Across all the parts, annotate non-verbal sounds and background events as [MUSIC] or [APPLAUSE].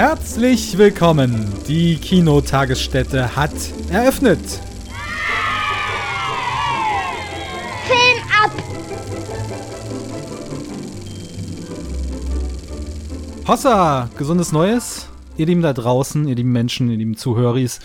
Herzlich willkommen. Die Kinotagesstätte hat eröffnet. Film ab! Hossa, gesundes Neues. Ihr Lieben da draußen, ihr lieben Menschen, ihr lieben Zuhöris.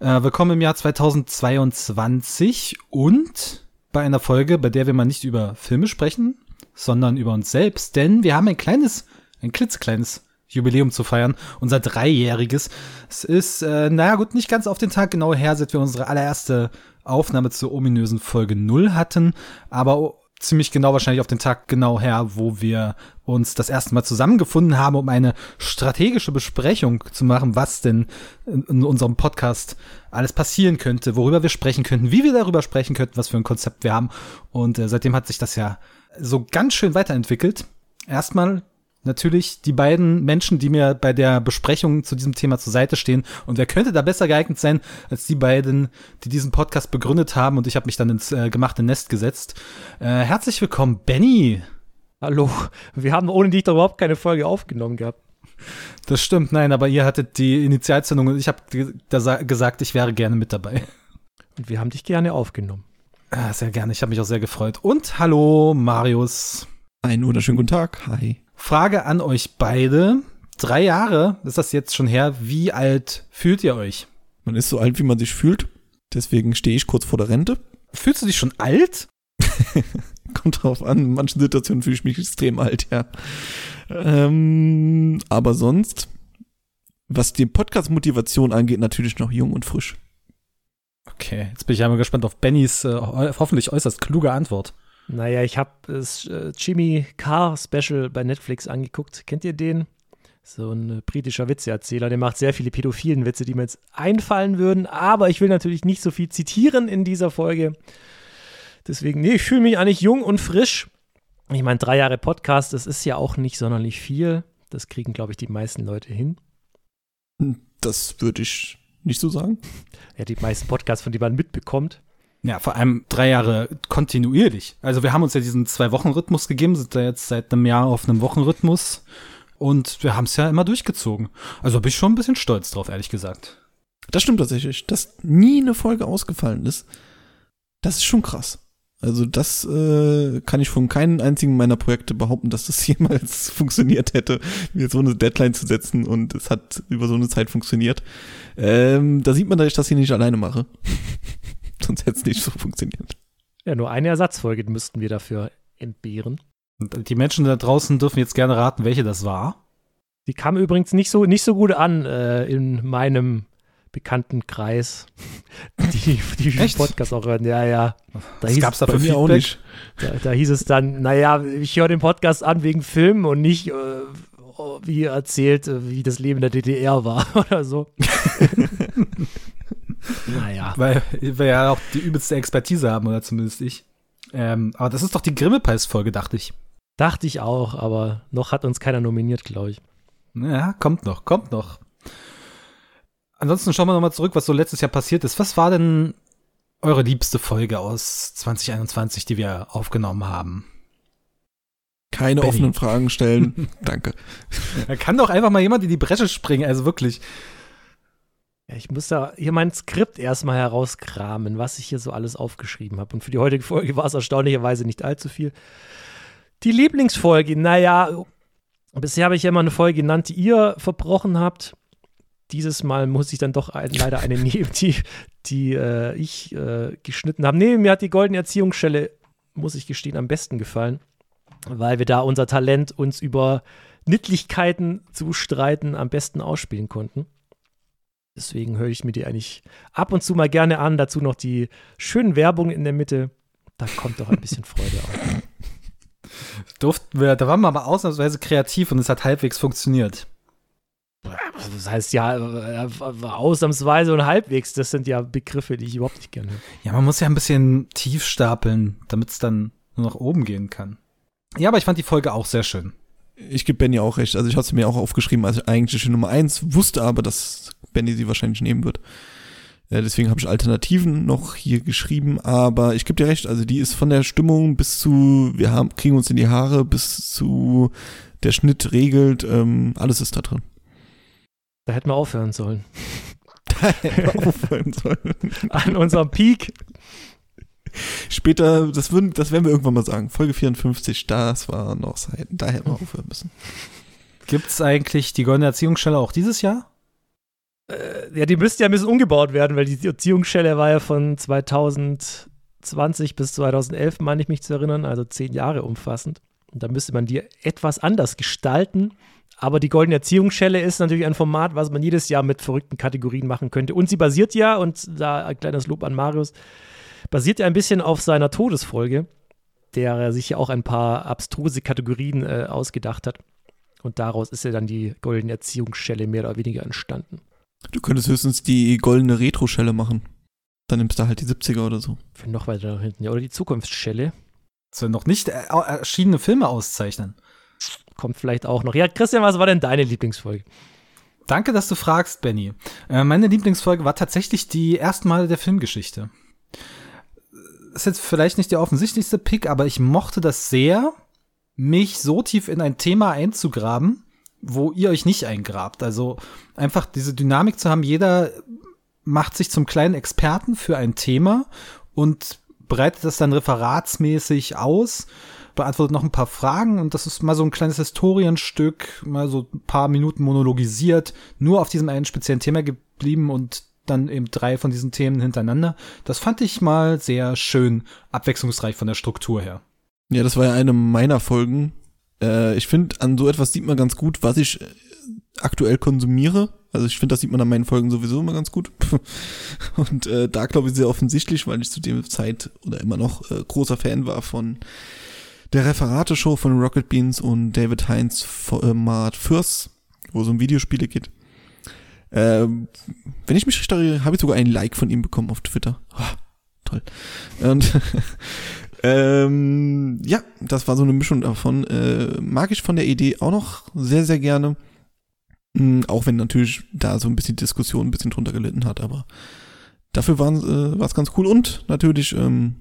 Äh, willkommen im Jahr 2022 und bei einer Folge, bei der wir mal nicht über Filme sprechen, sondern über uns selbst, denn wir haben ein kleines, ein klitzekleines Jubiläum zu feiern, unser dreijähriges. Es ist, äh, naja gut, nicht ganz auf den Tag genau her, seit wir unsere allererste Aufnahme zur ominösen Folge 0 hatten, aber ziemlich genau wahrscheinlich auf den Tag genau her, wo wir uns das erste Mal zusammengefunden haben, um eine strategische Besprechung zu machen, was denn in, unserem Podcast alles passieren könnte, worüber wir sprechen könnten, wie wir darüber sprechen könnten, was für ein Konzept wir haben. Und äh, seitdem hat sich das ja so ganz schön weiterentwickelt. Erstmal natürlich die beiden Menschen, die mir bei der Besprechung zu diesem Thema zur Seite stehen. Und wer könnte da besser geeignet sein als die beiden, die diesen Podcast begründet haben und ich habe mich dann ins äh, gemachte Nest gesetzt. Äh, herzlich willkommen, Benny. Hallo, wir haben ohne dich doch überhaupt keine Folge aufgenommen gehabt. Das stimmt, nein, aber ihr hattet die Initialzündung und ich habe gesagt, ich wäre gerne mit dabei. Und wir haben dich gerne aufgenommen. Ah, sehr gerne, ich habe mich auch sehr gefreut. Und hallo, Marius. Einen wunderschönen guten Tag. Hi. Frage an euch beide. Drei Jahre ist das jetzt schon her. Wie alt fühlt ihr euch? Man ist so alt, wie man sich fühlt. Deswegen stehe ich kurz vor der Rente. Fühlst du dich schon alt? [LAUGHS] Kommt drauf an. In manchen Situationen fühle ich mich extrem alt, ja. Ähm, aber sonst, was die Podcast-Motivation angeht, natürlich noch jung und frisch. Okay, jetzt bin ich einmal gespannt auf Bennys äh, hoffentlich äußerst kluge Antwort. Naja, ich habe das äh, Jimmy Carr Special bei Netflix angeguckt. Kennt ihr den? So ein äh, britischer Witzeerzähler, der macht sehr viele pädophilen Witze, die mir jetzt einfallen würden. Aber ich will natürlich nicht so viel zitieren in dieser Folge. Deswegen, nee, ich fühle mich eigentlich jung und frisch. Ich meine, drei Jahre Podcast, das ist ja auch nicht sonderlich viel. Das kriegen, glaube ich, die meisten Leute hin. Das würde ich nicht so sagen. Ja, die meisten Podcasts, von denen man mitbekommt. Ja, vor allem drei Jahre kontinuierlich. Also wir haben uns ja diesen Zwei-Wochen-Rhythmus gegeben, sind da jetzt seit einem Jahr auf einem Wochenrhythmus und wir haben es ja immer durchgezogen. Also bin ich schon ein bisschen stolz drauf, ehrlich gesagt. Das stimmt tatsächlich, dass nie eine Folge ausgefallen ist. Das ist schon krass. Also das äh, kann ich von keinem einzigen meiner Projekte behaupten, dass das [LAUGHS] jemals funktioniert hätte, mir so eine Deadline zu setzen und es hat über so eine Zeit funktioniert. Ähm, da sieht man, dass ich das hier nicht alleine mache. [LAUGHS] Sonst hätte es nicht so funktioniert. Ja, nur eine Ersatzfolge müssten wir dafür entbehren. Und die Menschen da draußen dürfen jetzt gerne raten, welche das war. Die kam übrigens nicht so, nicht so gut an äh, in meinem bekannten Kreis, [LAUGHS] die, die Echt? Podcast auch hören. Ja, ja. Da das gab es dafür mir auch nicht. Da, da, hieß es dann, naja, ich höre den Podcast an wegen Film und nicht, äh, wie erzählt, äh, wie das Leben der DDR war [LAUGHS] oder so. Naja. Weil wir ja auch die übelste Expertise haben, oder zumindest ich. Ähm, aber das ist doch die Grimme-Preis-Folge, dachte ich. Dachte ich auch, aber noch hat uns keiner nominiert, glaube ich. Ja, kommt noch, kommt noch. Ansonsten schauen wir nochmal zurück, was so letztes Jahr passiert ist. Was war denn eure liebste Folge aus 2021, die wir aufgenommen haben? Keine Benny. offenen Fragen stellen. [LAUGHS] Danke. Da kann doch einfach mal jemand in die Bresche springen, also wirklich. Ich muss da hier mein Skript erstmal herauskramen, was ich hier so alles aufgeschrieben habe. Und für die heutige Folge war es erstaunlicherweise nicht allzu viel. Die Lieblingsfolge, naja, bisher habe ich ja immer eine Folge genannt, die ihr verbrochen habt. Dieses Mal muss ich dann doch ein, leider eine [LAUGHS] nehmen, die, die äh, ich äh, geschnitten habe. Nee, mir hat die Goldene Erziehungsstelle, muss ich gestehen, am besten gefallen, weil wir da unser Talent uns über Nittlichkeiten zu streiten am besten ausspielen konnten. Deswegen höre ich mir die eigentlich ab und zu mal gerne an. Dazu noch die schönen Werbungen in der Mitte. Da kommt doch ein bisschen Freude auf. [LAUGHS] Durften wir, da waren wir aber ausnahmsweise kreativ und es hat halbwegs funktioniert. Das heißt ja, äh, ausnahmsweise und halbwegs, das sind ja Begriffe, die ich überhaupt nicht gerne höre. Ja, man muss ja ein bisschen tief stapeln, damit es dann nur nach oben gehen kann. Ja, aber ich fand die Folge auch sehr schön. Ich gebe Benny auch recht. Also ich hatte sie mir auch aufgeschrieben als eigentliche Nummer eins, wusste aber, dass Benny sie wahrscheinlich nehmen wird. Äh, deswegen habe ich Alternativen noch hier geschrieben, aber ich gebe dir recht, also die ist von der Stimmung bis zu, wir haben, kriegen uns in die Haare, bis zu der Schnitt regelt, ähm, alles ist da drin. Da hätten wir aufhören sollen. [LAUGHS] Da hätten wir aufhören sollen. [LAUGHS] An unserem Peak. Später, das würden, das werden wir irgendwann mal sagen. Folge 54, das war noch Seiten. Da hätten wir aufhören müssen. Gibt's eigentlich die Goldene Erziehungsstelle auch dieses Jahr? Äh, ja, die müsste ja ein bisschen umgebaut werden, weil die Erziehungsstelle war ja von 2020 bis 2011, meine ich mich zu erinnern, also zehn Jahre umfassend. Und da müsste man die etwas anders gestalten. Aber die Goldene Erziehungsschelle ist natürlich ein Format, was man jedes Jahr mit verrückten Kategorien machen könnte. Und sie basiert ja, und da ein kleines Lob an Marius, basiert ja ein bisschen auf seiner Todesfolge, der er sich ja auch ein paar abstruse Kategorien äh, ausgedacht hat. Und daraus ist ja dann die Goldene Erziehungsschelle mehr oder weniger entstanden. Du könntest höchstens die goldene Retro-Schelle machen. Dann nimmst du halt die 70er oder so. Für noch weiter nach hinten. Ja, oder die Zukunftsschelle. Also noch nicht äh, erschienene Filme auszeichnen. Kommt vielleicht auch noch. Ja, Christian, was war denn deine Lieblingsfolge? Danke, dass du fragst, Benny. Äh, meine Lieblingsfolge war tatsächlich die ersten Male der Filmgeschichte. Ist jetzt vielleicht nicht der offensichtlichste Pick, aber ich mochte das sehr, mich so tief in ein Thema einzugraben, wo ihr euch nicht eingrabt. Also einfach diese Dynamik zu haben, jeder macht sich zum kleinen Experten für ein Thema und breitet das dann referatsmäßig aus, beantwortet noch ein paar Fragen und das ist mal so ein kleines Historienstück, mal so ein paar Minuten monologisiert, nur auf diesem einen speziellen Thema geblieben und dann eben drei von diesen Themen hintereinander. Das fand ich mal sehr schön abwechslungsreich von der Struktur her. Ja, das war ja eine meiner Folgen. Äh, ich finde, an so etwas sieht man ganz gut, was ich äh, aktuell konsumiere. Also ich finde, das sieht man an meinen Folgen sowieso immer ganz gut. [LAUGHS] Und äh, da glaube ich sehr offensichtlich, weil ich zu der Zeit oder immer noch äh, großer Fan war von der Referate-Show von Rocket Beans und David Heinz Format Fürst, wo es um Videospiele geht. Ähm, wenn ich mich richtig erinnere, habe ich sogar ein Like von ihm bekommen auf Twitter. Oh, toll. Und [LAUGHS] ähm, ja, das war so eine Mischung davon. Äh, mag ich von der Idee auch noch sehr, sehr gerne. Mhm, auch wenn natürlich da so ein bisschen Diskussion ein bisschen drunter gelitten hat, aber dafür war äh, es ganz cool. Und natürlich ähm,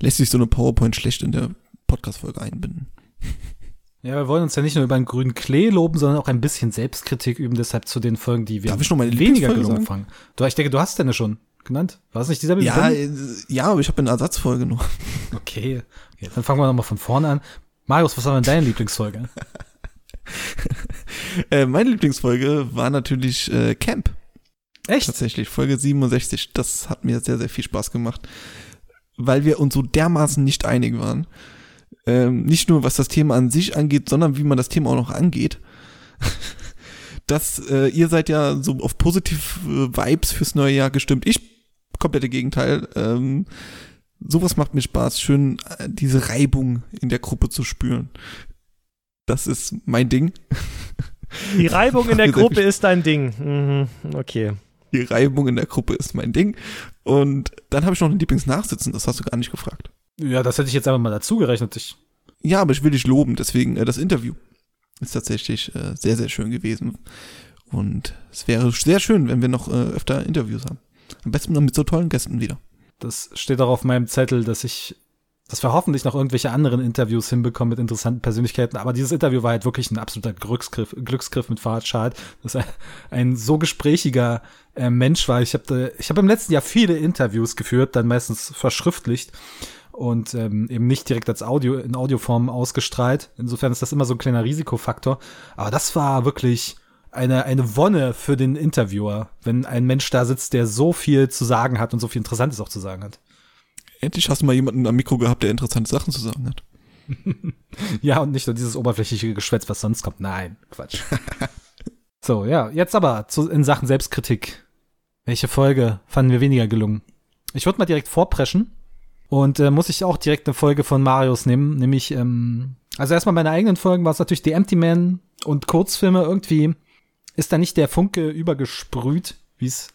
lässt sich so eine PowerPoint schlecht in der Podcast-Folge einbinden. [LAUGHS] Ja, wir wollen uns ja nicht nur über einen grünen Klee loben, sondern auch ein bisschen Selbstkritik üben, deshalb zu den Folgen, die wir Darf ich noch meine weniger gelungen fangen. Du, ich denke, du hast deine schon genannt. War es nicht dieser Ja, äh, ja, aber ich habe eine Ersatzfolge noch. [LAUGHS] Okay. okay, dann fangen wir nochmal von vorne an. Marius, was war denn deine Lieblingsfolge? [LAUGHS] äh, meine Lieblingsfolge war natürlich äh, Camp. Echt? Tatsächlich, Folge 67. Das hat mir sehr, sehr viel Spaß gemacht, weil wir uns so dermaßen nicht einig waren. Ähm, nicht nur was das Thema an sich angeht, sondern wie man das Thema auch noch angeht. [LAUGHS] dass äh, ihr seid ja so auf positive Vibes fürs neue Jahr gestimmt. Ich komplette Gegenteil. Ähm, sowas macht mir Spaß, schön äh, diese Reibung in der Gruppe zu spüren. Das ist mein Ding. Die Reibung in der [LAUGHS] Gruppe ist dein Ding. Mhm, okay. Die Reibung in der Gruppe ist mein Ding. Und dann habe ich noch ein Lieblingsnachsitzen, das hast du gar nicht gefragt. Ja, das hätte ich jetzt einfach mal dazu gerechnet. Ich ja, aber ich will dich loben, deswegen äh, das Interview ist tatsächlich äh, sehr, sehr schön gewesen. Und es wäre sehr schön, wenn wir noch äh, öfter Interviews haben. Am besten dann mit so tollen Gästen wieder. Das steht auch auf meinem Zettel, dass ich, dass wir hoffentlich noch irgendwelche anderen Interviews hinbekommen mit interessanten Persönlichkeiten. Aber dieses Interview war halt wirklich ein absoluter Glücksgriff, Glücksgriff mit Fahrrad Schad, dass er ein so gesprächiger äh, Mensch war. Ich habe ich hab im letzten Jahr viele Interviews geführt, dann meistens verschriftlicht und ähm, eben nicht direkt als Audio in Audioform ausgestrahlt. Insofern ist das immer so ein kleiner Risikofaktor. Aber das war wirklich eine, eine Wonne für den Interviewer, wenn ein Mensch da sitzt, der so viel zu sagen hat und so viel Interessantes auch zu sagen hat. Endlich hast du mal jemanden am Mikro gehabt, der interessante Sachen zu sagen hat. [LAUGHS] ja, und nicht nur dieses oberflächliche Geschwätz, was sonst kommt. Nein, Quatsch. [LAUGHS] so, ja, jetzt aber zu, in Sachen Selbstkritik. Welche Folge fanden wir weniger gelungen? Ich würde mal direkt vorpreschen und äh, muss ich auch direkt eine Folge von Marius nehmen, nämlich, ähm, also erstmal meine eigenen Folgen war es natürlich The Empty Man und Kurzfilme. Irgendwie ist da nicht der Funke übergesprüht, wie es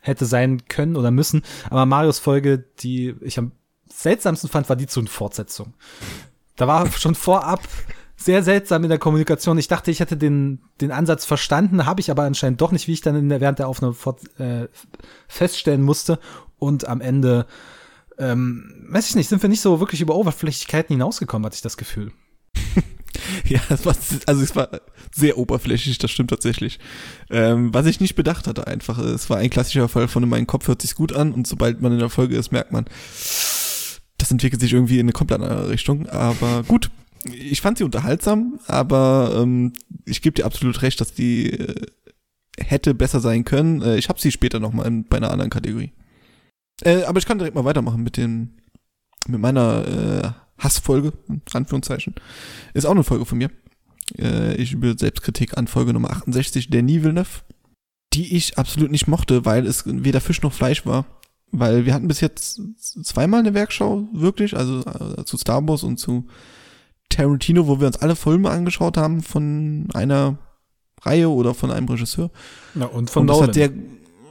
hätte sein können oder müssen. Aber Marius Folge, die ich am seltsamsten fand, war die zu Fortsetzung. Da war [LAUGHS] schon vorab sehr seltsam in der Kommunikation. Ich dachte, ich hätte den, den Ansatz verstanden, habe ich aber anscheinend doch nicht, wie ich dann in der, während der Aufnahme fort, äh, feststellen musste. Und am Ende, ähm, weiß ich nicht, sind wir nicht so wirklich über Oberflächlichkeiten hinausgekommen, hatte ich das Gefühl. [LAUGHS] Ja, es war, also es war sehr oberflächlich, das stimmt tatsächlich. Ähm, was ich nicht bedacht hatte einfach, es war ein klassischer Fall von in meinem Kopf hört sich's gut an und sobald man in der Folge ist, merkt man, das entwickelt sich irgendwie in eine komplett andere Richtung. Aber gut, ich fand sie unterhaltsam, aber ähm, ich gebe dir absolut recht, dass die äh, hätte besser sein können. Äh, ich habe sie später noch mal bei einer anderen Kategorie. Äh, aber ich kann direkt mal weitermachen mit den mit meiner äh, Hassfolge, in Anführungszeichen. Ist auch eine Folge von mir. Äh, ich übe Selbstkritik an Folge Nummer 68, der Villeneuve, die ich absolut nicht mochte, weil es weder Fisch noch Fleisch war. Weil wir hatten bis jetzt zweimal eine Werkschau, wirklich, also äh, zu Star Wars und zu Tarantino, wo wir uns alle Filme angeschaut haben von einer Reihe oder von einem Regisseur. Ja, und von und das Nolan. Hat sehr,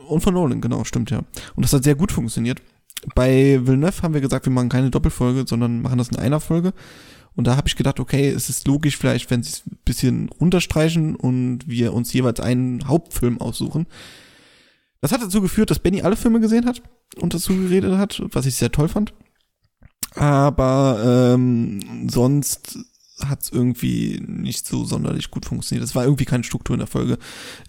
und von Nolan, genau, stimmt, ja. Und das hat sehr gut funktioniert. Bei Villeneuve haben wir gesagt, wir machen keine Doppelfolge, sondern machen das in einer Folge. Und da habe ich gedacht, okay, es ist logisch vielleicht, wenn sie es ein bisschen runterstreichen und wir uns jeweils einen Hauptfilm aussuchen. Das hat dazu geführt, dass Benny alle Filme gesehen hat und dazu geredet hat, was ich sehr toll fand. Aber ähm, sonst hat es irgendwie nicht so sonderlich gut funktioniert. Es war irgendwie keine Struktur in der Folge.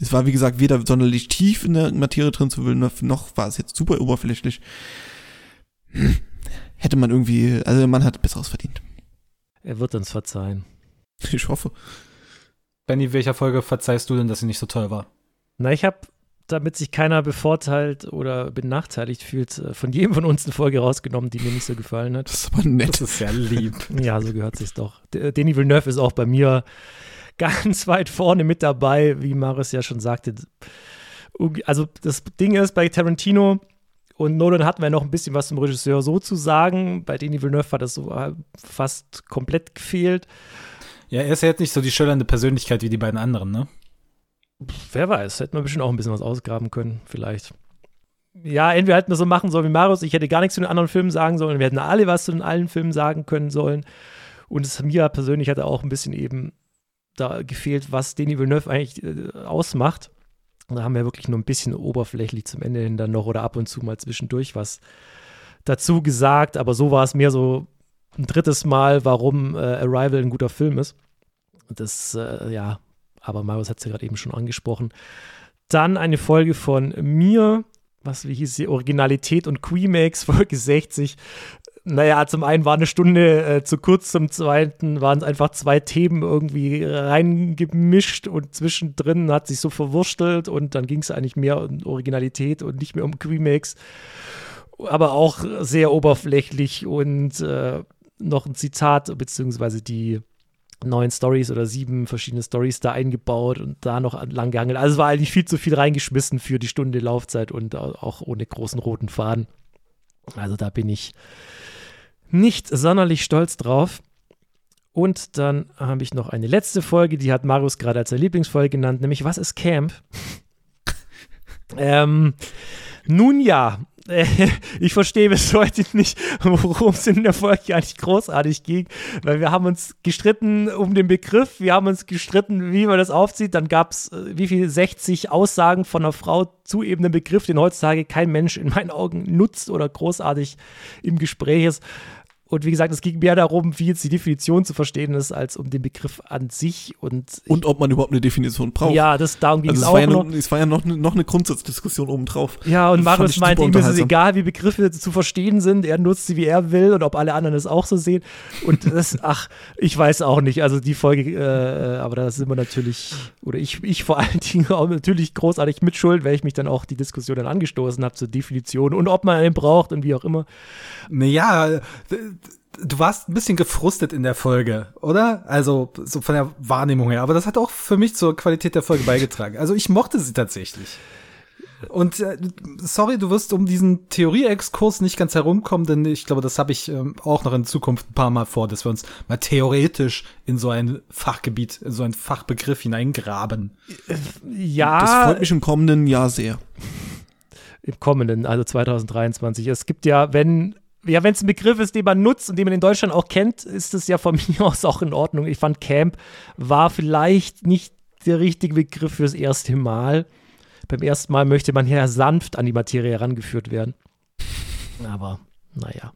Es war, wie gesagt, weder sonderlich tief in der Materie drin zu Villeneuve, noch war es jetzt super oberflächlich. Hm. Hätte man irgendwie, also man hat Besseres verdient. Er wird uns verzeihen. Ich hoffe. Benny, welcher Folge verzeihst du denn, dass sie nicht so toll war? Na, ich habe, damit sich keiner bevorteilt oder benachteiligt fühlt, äh, von jedem von uns eine Folge rausgenommen, die mir nicht so gefallen hat. Das ist aber nett. Das ist sehr lieb. [LAUGHS] Ja, so gehört sich's doch. D- Denis Villeneuve ist auch bei mir [LAUGHS] ganz weit vorne mit dabei, wie Marius ja schon sagte. Also das Ding ist, bei Tarantino und Nolan hatten wir noch ein bisschen was zum Regisseur so zu sagen. Bei Denis Villeneuve hat das so äh, fast komplett gefehlt. Ja, er ist ja jetzt nicht so die schillernde Persönlichkeit wie die beiden anderen, ne? Wer weiß, hätten wir bestimmt auch ein bisschen was ausgraben können, vielleicht. Ja, entweder hätten wir so machen sollen wie Marius, ich hätte gar nichts zu den anderen Filmen sagen sollen, wir hätten alle was zu den allen Filmen sagen können sollen. Und es mir persönlich hatte auch ein bisschen eben da gefehlt, was Denis Villeneuve eigentlich äh, ausmacht. Und da haben wir wirklich nur ein bisschen oberflächlich zum Ende hin dann noch oder ab und zu mal zwischendurch was dazu gesagt, aber so war es mehr so ein drittes Mal, warum äh, Arrival ein guter Film ist. Das, äh, ja, aber Marius hat es ja gerade eben schon angesprochen. Dann eine Folge von mir, was wie hieß sie, Originalität und Queemax, [LAUGHS] Folge 60. Naja, zum einen war eine Stunde äh, zu kurz, zum zweiten waren es einfach zwei Themen irgendwie reingemischt und zwischendrin hat sich so verwurstelt und dann ging es eigentlich mehr um Originalität und nicht mehr um Queemax. Aber auch sehr oberflächlich und äh, noch ein Zitat, beziehungsweise die neun Stories oder sieben verschiedene Stories da eingebaut und da noch lang gehangelt. Also es war eigentlich viel zu viel reingeschmissen für die Stunde Laufzeit und auch ohne großen roten Faden. Also da bin ich nicht sonderlich stolz drauf. Und dann habe ich noch eine letzte Folge, die hat Marius gerade als seine Lieblingsfolge genannt, nämlich Was ist Camp? [LAUGHS] ähm, nun ja, [LAUGHS] ich verstehe bis heute nicht, [LAUGHS] worum es in der Folge eigentlich großartig ging, weil wir haben uns gestritten um den Begriff, wir haben uns gestritten, wie man das aufzieht, dann gab es äh, wie viel? 60 Aussagen von einer Frau zu eben einem Begriff, den heutzutage kein Mensch in meinen Augen nutzt oder großartig im Gespräch ist. Und wie gesagt, es ging mehr darum, wie jetzt die Definition zu verstehen ist, als um den Begriff an sich. Und, Und ob man überhaupt eine Definition braucht. ja, das darum ging also es es auch war, ja noch. noch, es war ja noch, ne- noch eine Grundsatzdiskussion obendrauf. Ja, und Das Marius meinte, ihm ist es egal, wie Begriffe zu verstehen sind. Er nutzt sie, wie er will und ob alle anderen es auch so sehen. Und das, [LAUGHS] ach, ich weiß auch nicht. Also die Folge, äh, aber da sind wir natürlich, oder ich, ich vor allen Dingen auch natürlich großartig mitschuld, weil ich mich dann auch die Diskussion dann angestoßen habe zur Definition und ob man einen braucht und wie auch immer. Naja, du warst ein bisschen gefrustet in der Folge, oder? Also, so von der Wahrnehmung her. Aber das hat auch für mich zur Qualität der Folge beigetragen. Also, ich mochte sie tatsächlich. Und äh, sorry, du wirst um diesen Theorie-Exkurs nicht ganz herumkommen, denn ich glaube, das habe ich ähm, auch noch in Zukunft ein paar Mal vor, dass wir uns mal theoretisch in so ein Fachgebiet, in so ein Fachbegriff hineingraben. Ja. Das freut mich im kommenden Jahr sehr. im kommenden, also 2023. Es gibt ja, wenn ja, wenn es ein Begriff ist, den man nutzt und den man in Deutschland auch kennt, ist es ja von [LAUGHS] mir aus auch in Ordnung. Ich fand Camp war vielleicht nicht der richtige Begriff fürs erste Mal. Beim ersten Mal möchte man ja sanft an die Materie herangeführt werden. Aber, naja.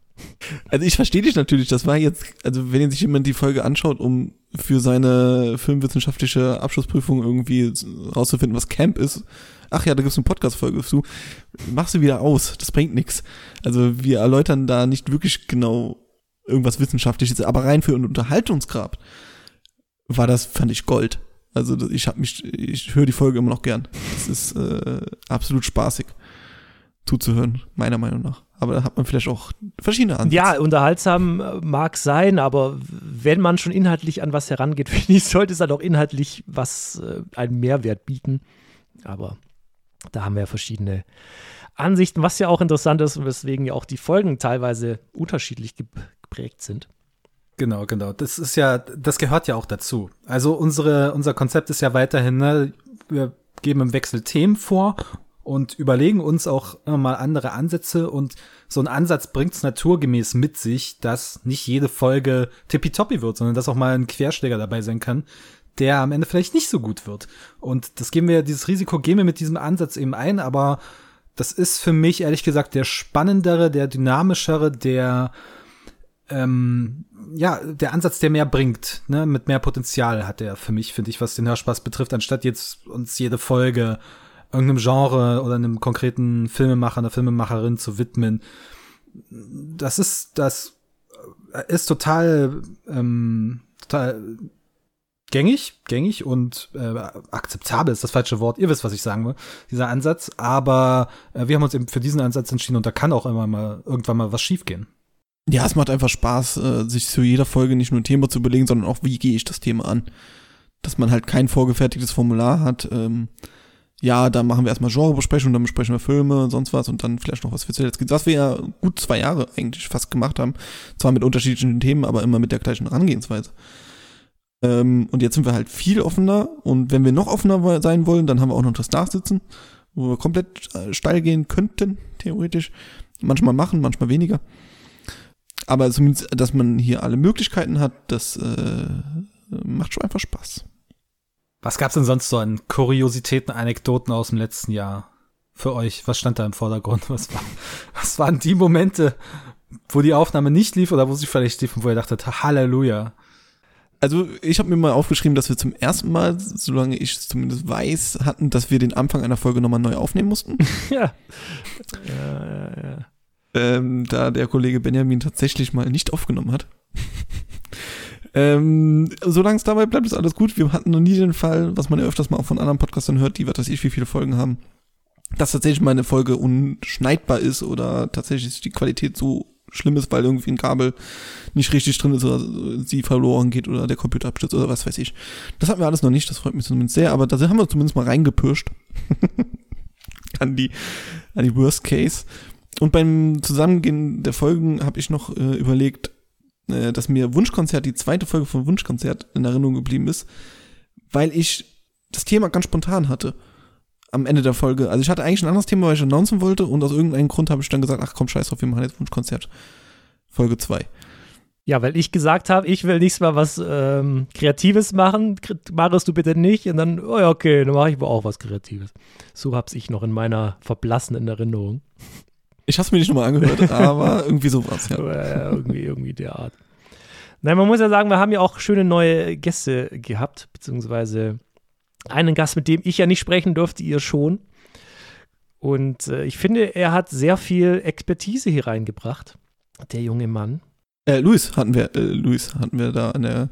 Also ich verstehe dich natürlich, das war jetzt, also wenn sich jemand die Folge anschaut, um für seine filmwissenschaftliche Abschlussprüfung irgendwie rauszufinden, was Camp ist, ach ja, da gibt's eine Podcast-Folge zu, machst du wieder aus, das bringt nichts. Also wir erläutern da nicht wirklich genau irgendwas Wissenschaftliches, aber rein für einen Unterhaltungsgrab war das, fand ich Gold. Also ich habe mich, ich höre die Folge immer noch gern. Das ist äh, absolut spaßig zuzuhören, meiner Meinung nach. Aber da hat man vielleicht auch verschiedene Ansätze. Ja, unterhaltsam äh, mag sein, aber wenn man schon inhaltlich an was herangeht, [LAUGHS] finde ich, sollte es dann auch inhaltlich was äh, einen Mehrwert bieten. Aber da haben wir verschiedene Ansichten, was ja auch interessant ist und weswegen ja auch die Folgen teilweise unterschiedlich geprägt sind. Genau, genau. Das ist ja, das gehört ja auch dazu. Also unsere, unser Konzept ist ja weiterhin, ne, wir geben im Wechsel Themen vor und überlegen uns auch immer mal andere Ansätze und so ein Ansatz bringt es naturgemäß mit sich, dass nicht jede Folge tippitoppi wird, sondern dass auch mal ein Querschläger dabei sein kann, der am Ende vielleicht nicht so gut wird. Und das geben wir, dieses Risiko gehen wir mit diesem Ansatz eben ein, aber das ist für mich ehrlich gesagt der spannendere, der dynamischere, der ähm, ja, der Ansatz, der mehr bringt, ne, mit mehr Potenzial hat er für mich, finde ich, was den Hörspaß betrifft, anstatt jetzt uns jede Folge irgendeinem Genre oder einem konkreten Filmemacher, einer Filmemacherin zu widmen. Das ist, das ist total, ähm, total gängig, gängig und äh, akzeptabel ist das falsche Wort. Ihr wisst, was ich sagen will, dieser Ansatz. Aber äh, wir haben uns eben für diesen Ansatz entschieden und da kann auch immer mal irgendwann mal was schiefgehen. Ja, es macht einfach Spaß, äh, sich zu jeder Folge nicht nur ein Thema zu überlegen, sondern auch, wie gehe ich das Thema an. Dass man halt kein vorgefertigtes Formular hat. Ähm, ja, da machen wir erstmal Genrebesprechung, dann besprechen wir Filme und sonst was und dann vielleicht noch was für zuletzt gibt. Was wir ja gut zwei Jahre eigentlich fast gemacht haben. Zwar mit unterschiedlichen Themen, aber immer mit der gleichen Herangehensweise. Ähm, und jetzt sind wir halt viel offener und wenn wir noch offener sein wollen, dann haben wir auch noch das Nachsitzen, wo wir komplett äh, steil gehen könnten, theoretisch. Manchmal machen, manchmal weniger. Aber zumindest, dass man hier alle Möglichkeiten hat, das äh, macht schon einfach Spaß. Was gab's denn sonst so an Kuriositäten, Anekdoten aus dem letzten Jahr für euch? Was stand da im Vordergrund? [LAUGHS] Was, war, was waren die Momente, wo die Aufnahme nicht lief oder wo sie vielleicht lief und wo ihr dachtet, Halleluja? Also ich habe mir mal aufgeschrieben, dass wir zum ersten Mal, solange ich es zumindest weiß, hatten, dass wir den Anfang einer Folge nochmal neu aufnehmen mussten. [LAUGHS] ja. ja, ja, ja. Ähm, da der Kollege Benjamin tatsächlich mal nicht aufgenommen hat. [LAUGHS] ähm, solange es dabei bleibt, ist alles gut. Wir hatten noch nie den Fall, was man ja öfters mal auch von anderen Podcastern hört, die, was weiß ich, wie viele Folgen haben, dass tatsächlich mal eine Folge unschneidbar ist oder tatsächlich die Qualität so schlimm ist, weil irgendwie ein Kabel nicht richtig drin ist oder sie verloren geht oder der Computer abstürzt oder was weiß ich. Das hatten wir alles noch nicht, das freut mich zumindest sehr, aber da haben wir zumindest mal reingepirscht [LAUGHS] an die an die Worst Case. Und beim Zusammengehen der Folgen habe ich noch äh, überlegt, äh, dass mir Wunschkonzert, die zweite Folge von Wunschkonzert in Erinnerung geblieben ist, weil ich das Thema ganz spontan hatte am Ende der Folge. Also ich hatte eigentlich ein anderes Thema, was ich announcen wollte und aus irgendeinem Grund habe ich dann gesagt, ach komm, scheiß drauf, wir machen jetzt Wunschkonzert. Folge 2. Ja, weil ich gesagt habe, ich will nächstes Mal was ähm, Kreatives machen. Marius, du bitte nicht. Und dann, oh ja, okay, dann mache ich wohl auch was Kreatives. So hab's ich noch in meiner verblassenen Erinnerung. Ich hab's mir nicht nochmal angehört, [LAUGHS] aber irgendwie sowas, ja. ja. irgendwie, irgendwie der Art. Nein, man muss ja sagen, wir haben ja auch schöne neue Gäste gehabt, beziehungsweise einen Gast, mit dem ich ja nicht sprechen durfte, ihr schon. Und äh, ich finde, er hat sehr viel Expertise hier reingebracht, der junge Mann. Äh, Luis hatten wir, äh, Luis hatten wir da eine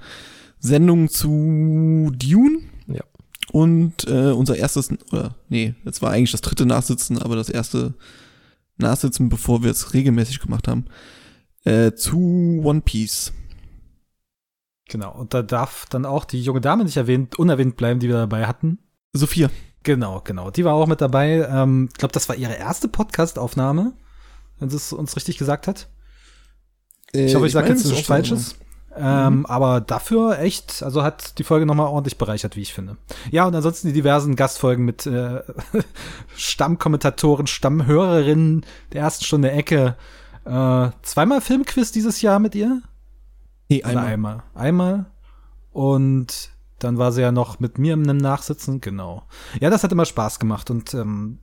Sendung zu Dune. Ja. Und äh, unser erstes, oder nee, das war eigentlich das dritte Nachsitzen, aber das erste Nachsitzen, bevor wir es regelmäßig gemacht haben, äh, zu One Piece. Genau, und da darf dann auch die junge Dame nicht erwähnt, unerwähnt bleiben, die wir dabei hatten. Sophia. Genau, genau. Die war auch mit dabei. Ähm, ich glaube, das war ihre erste Podcast-Aufnahme, wenn sie es uns richtig gesagt hat. Äh, ich hoffe, ich, ich sage jetzt nichts Falsches. Ähm, mhm. Aber dafür echt, also hat die Folge nochmal ordentlich bereichert, wie ich finde. Ja, und ansonsten die diversen Gastfolgen mit äh, [LAUGHS] Stammkommentatoren, Stammhörerinnen der ersten Stunde Ecke. Äh, zweimal Filmquiz dieses Jahr mit ihr? Nee, Oder einmal. Einmal. Und dann war sie ja noch mit mir im Nachsitzen, genau. Ja, das hat immer Spaß gemacht und ähm,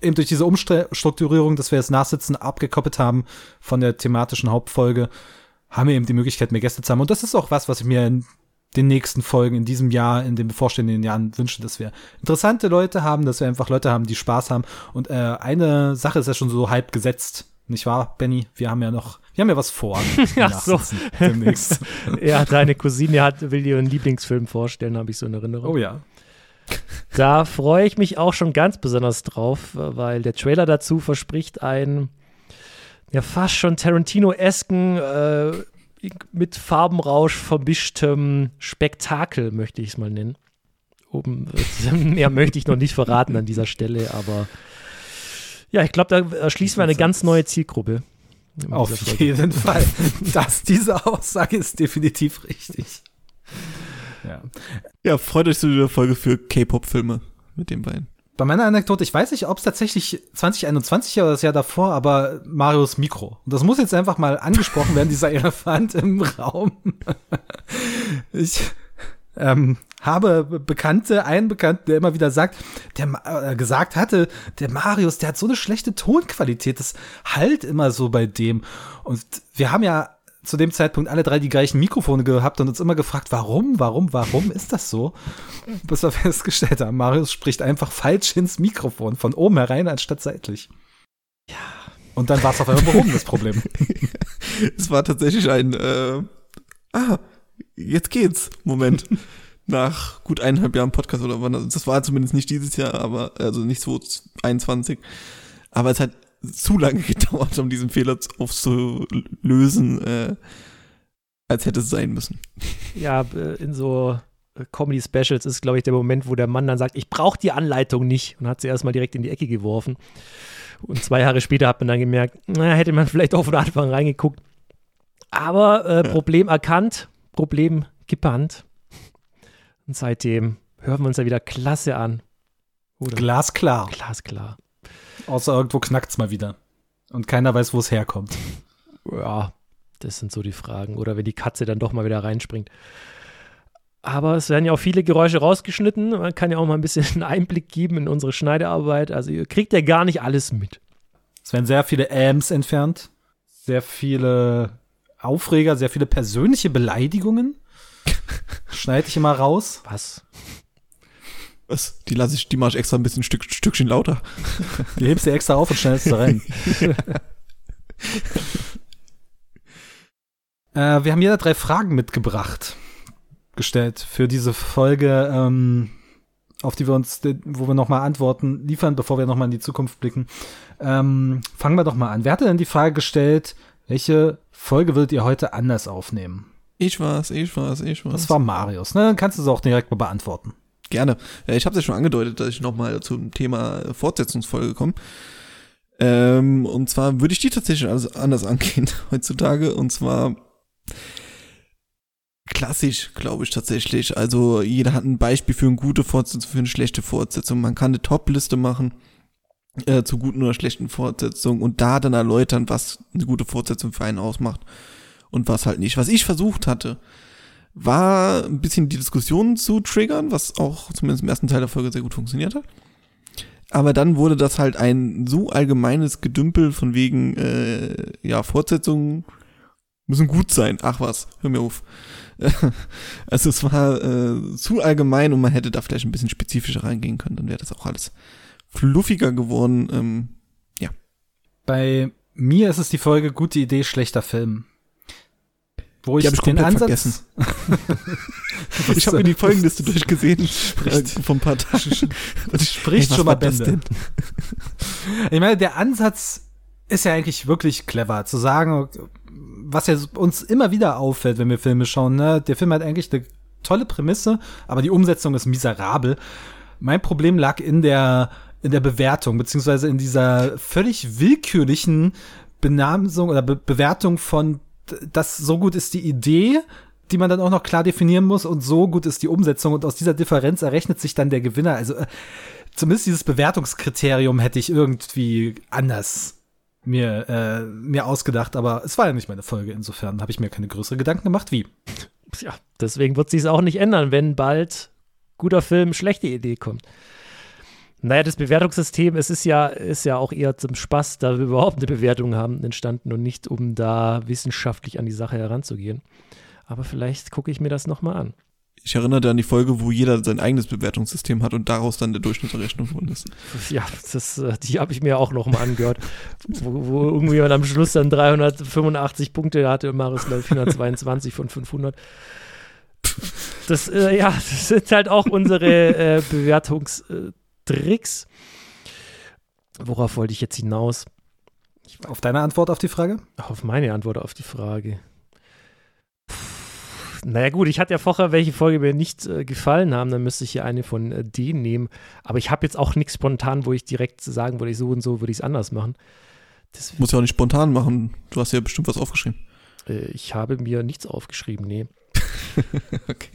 eben durch diese Umstrukturierung, dass wir das Nachsitzen abgekoppelt haben von der thematischen Hauptfolge, haben wir eben die Möglichkeit, mehr Gäste zu haben. Und das ist auch was, was ich mir in den nächsten Folgen in diesem Jahr, in den bevorstehenden Jahren wünsche, dass wir interessante Leute haben, dass wir einfach Leute haben, die Spaß haben. Und äh, eine Sache ist ja schon so halb gesetzt, nicht wahr, Benny? Wir haben ja noch, wir haben ja was vor. [LAUGHS] Ach so. Demnächst. [LAUGHS] ja, deine Cousine hat, will dir einen Lieblingsfilm vorstellen, habe ich so in Erinnerung. Oh ja. Da freue ich mich auch schon ganz besonders drauf, weil der Trailer dazu verspricht ein ja fast schon Tarantino-esken äh, mit Farbenrausch vermischtem Spektakel, möchte ich es mal nennen. Oben, mehr [LAUGHS] möchte ich noch nicht verraten an dieser Stelle, aber ja, ich glaube, da erschließen wir eine ganz neue Zielgruppe. Auf jeden [LAUGHS] Fall. Das, diese Aussage ist definitiv richtig. Ja. ja, freut euch zu dieser Folge für K-Pop-Filme mit den beiden. Bei meiner Anekdote, ich weiß nicht, ob es tatsächlich 2021 oder das Jahr davor, aber Marios Mikro. Und das muss jetzt einfach mal angesprochen werden, dieser [LAUGHS] Elefant im Raum. ich ähm, habe Bekannte, einen Bekannten, der immer wieder sagt, der äh, gesagt hatte, der Marius, der hat so eine schlechte Tonqualität, das halt immer so bei dem. Und wir haben ja zu dem Zeitpunkt alle drei die gleichen Mikrofone gehabt und uns immer gefragt, warum, warum, warum ist das so? Bis wir festgestellt haben, Marius spricht einfach falsch ins Mikrofon, von oben herein anstatt seitlich. Ja. Und dann war es auf einmal behoben, das Problem. [LAUGHS] es war tatsächlich ein, äh, ah, jetzt geht's, Moment. [LAUGHS] Nach gut eineinhalb Jahren Podcast oder wann, das war zumindest nicht dieses Jahr, aber, also nicht 2021. Aber es hat zu lange [LAUGHS] gedauert, um diesen Fehler aufzulösen, äh, als hätte es sein müssen. Ja, in so äh, Comedy-Specials ist, glaube ich, der Moment, wo der Mann dann sagt, ich brauche die Anleitung nicht und hat sie erstmal direkt in die Ecke geworfen. Und zwei Jahre später hat man dann gemerkt, na, hätte man vielleicht auch von Anfang reingeguckt. Aber äh, Problem erkannt, Problem gebannt. Und seitdem hören wir uns ja wieder klasse an. Oder? Glasklar. Glasklar. Außer irgendwo knackt's mal wieder. Und keiner weiß, wo es herkommt. Ja, das sind so die Fragen. Oder wenn die Katze dann doch mal wieder reinspringt. Aber es werden ja auch viele Geräusche rausgeschnitten. Man kann ja auch mal ein bisschen einen Einblick geben in unsere Schneidearbeit. Also ihr kriegt ja gar nicht alles mit. Es werden sehr viele Ams entfernt. Sehr viele Aufreger, sehr viele persönliche Beleidigungen. [LAUGHS] Schneide ich immer raus. Was? Was? Die lasse ich, die mache ich extra ein bisschen ein Stück, Stückchen lauter. [LAUGHS] Die hebst du extra auf und schnellst da rein. [LAUGHS] äh, wir haben jeder drei Fragen mitgebracht, gestellt für diese Folge, ähm, auf die wir uns, wo wir nochmal Antworten liefern, bevor wir nochmal in die Zukunft blicken. Ähm, fangen wir doch mal an. Wer hatte denn die Frage gestellt, welche Folge würdet ihr heute anders aufnehmen? Ich war's, ich war's, ich war's. Das war Marius, ne? Dann kannst du es auch direkt mal beantworten. Gerne. Äh, ich habe es ja schon angedeutet, dass ich nochmal zum Thema Fortsetzungsfolge komme. Ähm, und zwar würde ich die tatsächlich anders [LAUGHS] angehen heutzutage. Und zwar klassisch, glaube ich tatsächlich. Also jeder hat ein Beispiel für eine gute Fortsetzung, für eine schlechte Fortsetzung. Man kann eine Top-Liste machen äh, zu guten oder schlechten Fortsetzungen und da dann erläutern, was eine gute Fortsetzung für einen ausmacht und was halt nicht. Was ich versucht hatte, war ein bisschen die Diskussion zu triggern, was auch zumindest im ersten Teil der Folge sehr gut funktioniert hat. Aber dann wurde das halt ein so allgemeines Gedümpel von wegen, äh, ja, Fortsetzungen müssen gut sein. Ach was, hör mir auf. [LAUGHS] also es war äh, zu allgemein und man hätte da vielleicht ein bisschen spezifischer reingehen können, dann wäre das auch alles fluffiger geworden. Ähm, ja. Bei mir ist es die Folge gute Idee, schlechter Film. Wo ich, die ich den Ansatz vergessen. [LAUGHS] ich habe mir die Folgenliste durchgesehen [LAUGHS] spricht, äh, vor ein paar Tagen. Und spricht [LAUGHS] hey, schon mal Bände. ich meine, der Ansatz ist ja eigentlich wirklich clever, zu sagen, was ja uns immer wieder auffällt, wenn wir Filme schauen. Ne? Der Film hat eigentlich eine tolle Prämisse, aber die Umsetzung ist miserabel. Mein Problem lag in der in der Bewertung, beziehungsweise in dieser völlig willkürlichen Benamsung oder Be Bewertung von das so gut ist die Idee, die man dann auch noch klar definieren muss und so gut ist die Umsetzung und aus dieser Differenz errechnet sich dann der Gewinner. Also äh, zumindest dieses Bewertungskriterium hätte ich irgendwie anders mir, äh, mir ausgedacht, aber es war ja nicht meine Folge. Insofern habe ich mir keine größere Gedanken gemacht, wie. Ja, deswegen wird sich es auch nicht ändern, wenn bald guter Film, schlechte Idee kommt. Naja, das Bewertungssystem, es ist ja, ist ja auch eher zum Spaß, da wir überhaupt eine Bewertung haben, entstanden und nicht, um da wissenschaftlich an die Sache heranzugehen. Aber vielleicht gucke ich mir das nochmal an. Ich erinnere an die Folge, wo jeder sein eigenes Bewertungssystem hat und daraus dann der Durchschnittserrechnung von ist. [LAUGHS] Ja, das, äh, die habe ich mir auch noch mal angehört, wo, wo irgendwie man am Schluss dann 385 Punkte hatte und Maris 422 von 500. Das, äh, ja, das sind halt auch unsere äh, Bewertungstricks. Worauf wollte ich jetzt hinaus? Auf deine Antwort auf die Frage? Auf meine Antwort auf die Frage. Naja, gut, ich hatte ja vorher, welche Folge mir nicht äh, gefallen haben, dann müsste ich hier eine von äh, denen nehmen. Aber ich habe jetzt auch nichts spontan, wo ich direkt sagen würde, so und so würde ich es anders machen. Das muss ja auch nicht spontan machen. Du hast ja bestimmt was aufgeschrieben. Äh, ich habe mir nichts aufgeschrieben, nee. [LAUGHS] okay.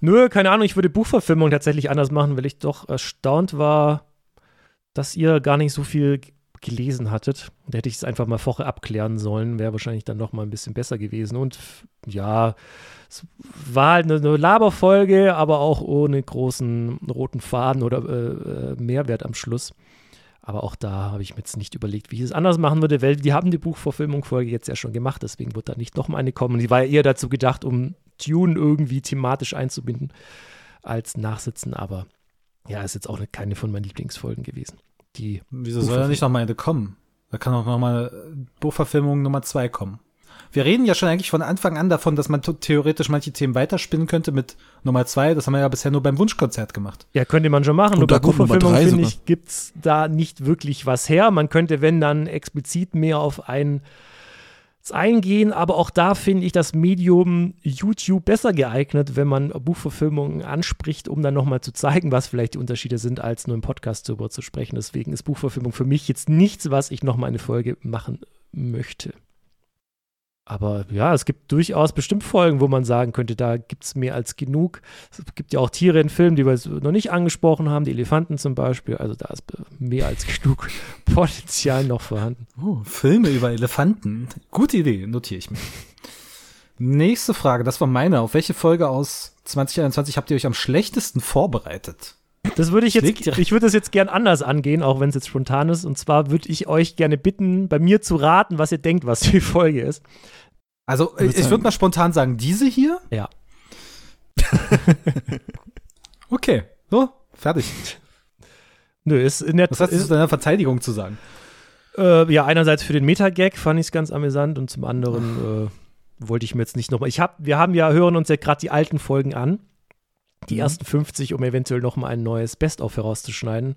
Nö, keine Ahnung, ich würde Buchverfilmung tatsächlich anders machen, weil ich doch erstaunt war, dass ihr gar nicht so viel gelesen hattet. Da hätte ich es einfach mal vorher abklären sollen, wäre wahrscheinlich dann noch mal ein bisschen besser gewesen. Und ja, es war halt eine, eine Laberfolge, aber auch ohne großen roten Faden oder äh, äh, Mehrwert am Schluss. Aber auch da habe ich mir jetzt nicht überlegt, wie ich es anders machen würde, weil die haben die Buchverfilmung-Folge jetzt ja schon gemacht, deswegen wird da nicht noch mal eine kommen. Die war ja eher dazu gedacht, um Tune irgendwie thematisch einzubinden, als nachsitzen. Aber ja, ist jetzt auch keine von meinen Lieblingsfolgen gewesen. Die Wieso soll da nicht noch mal eine kommen? Da kann auch noch mal Buchverfilmung Nummer zwei kommen. Wir reden ja schon eigentlich von Anfang an davon, dass man theoretisch manche Themen weiterspinnen könnte mit Nummer zwei. Das haben wir ja bisher nur beim Wunschkonzert gemacht. Ja, könnte man schon machen. Und nur bei Buchverfilmung, finde ich, gibt's da nicht wirklich was her. Man könnte, wenn dann, explizit mehr auf ein eingehen, aber auch da finde ich das Medium YouTube besser geeignet, wenn man Buchverfilmungen anspricht, um dann nochmal zu zeigen, was vielleicht die Unterschiede sind, als nur im Podcast darüber zu sprechen. Deswegen ist Buchverfilmung für mich jetzt nichts, was ich nochmal eine Folge machen möchte. Aber ja, es gibt durchaus bestimmt Folgen, wo man sagen könnte, da gibt es mehr als genug. Es gibt ja auch Tiere in Filmen, die wir noch nicht angesprochen haben, die Elefanten zum Beispiel. Also da ist mehr als genug [LAUGHS] Potenzial noch vorhanden. Oh, Filme über Elefanten. Gute Idee, notiere ich mir. Nächste Frage, das war meine. Auf welche Folge aus 2021 habt ihr euch am schlechtesten vorbereitet? Das würde ich jetzt, ich würde das jetzt gern anders angehen, auch wenn es jetzt spontan ist. Und zwar würde ich euch gerne bitten, bei mir zu raten, was ihr denkt, was die [LAUGHS] Folge ist. Also, ich, ich würde mal spontan sagen, diese hier? Ja. [LAUGHS] okay, so, fertig. Nö, ist in der Was hast du zu deiner Verteidigung zu sagen? Äh, ja, einerseits für den Metagag fand ich es ganz amüsant und zum anderen äh, wollte ich mir jetzt nicht nochmal. Ich hab, wir haben ja, hören uns ja gerade die alten Folgen an. Die mhm. ersten 50, um eventuell nochmal ein neues Best-of herauszuschneiden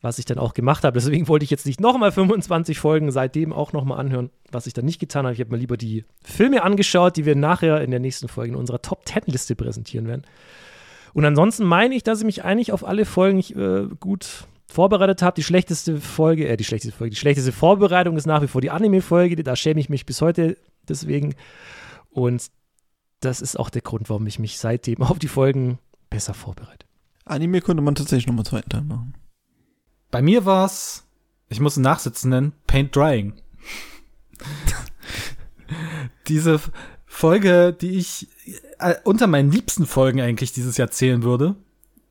was ich dann auch gemacht habe. Deswegen wollte ich jetzt nicht nochmal 25 Folgen seitdem auch nochmal anhören, was ich dann nicht getan habe. Ich habe mir lieber die Filme angeschaut, die wir nachher in der nächsten Folge in unserer Top 10 Liste präsentieren werden. Und ansonsten meine ich, dass ich mich eigentlich auf alle Folgen äh, gut vorbereitet habe. Die schlechteste Folge, äh, die schlechteste Folge, die schlechteste Vorbereitung ist nach wie vor die Anime-Folge. Da schäme ich mich bis heute deswegen. Und das ist auch der Grund, warum ich mich seitdem auf die Folgen besser vorbereite. Anime könnte man tatsächlich nochmal zweiten Teil machen. Bei mir war's, ich muss einen Nachsitzen nennen, Paint Drying. [LAUGHS] Diese Folge, die ich äh, unter meinen liebsten Folgen eigentlich dieses Jahr zählen würde.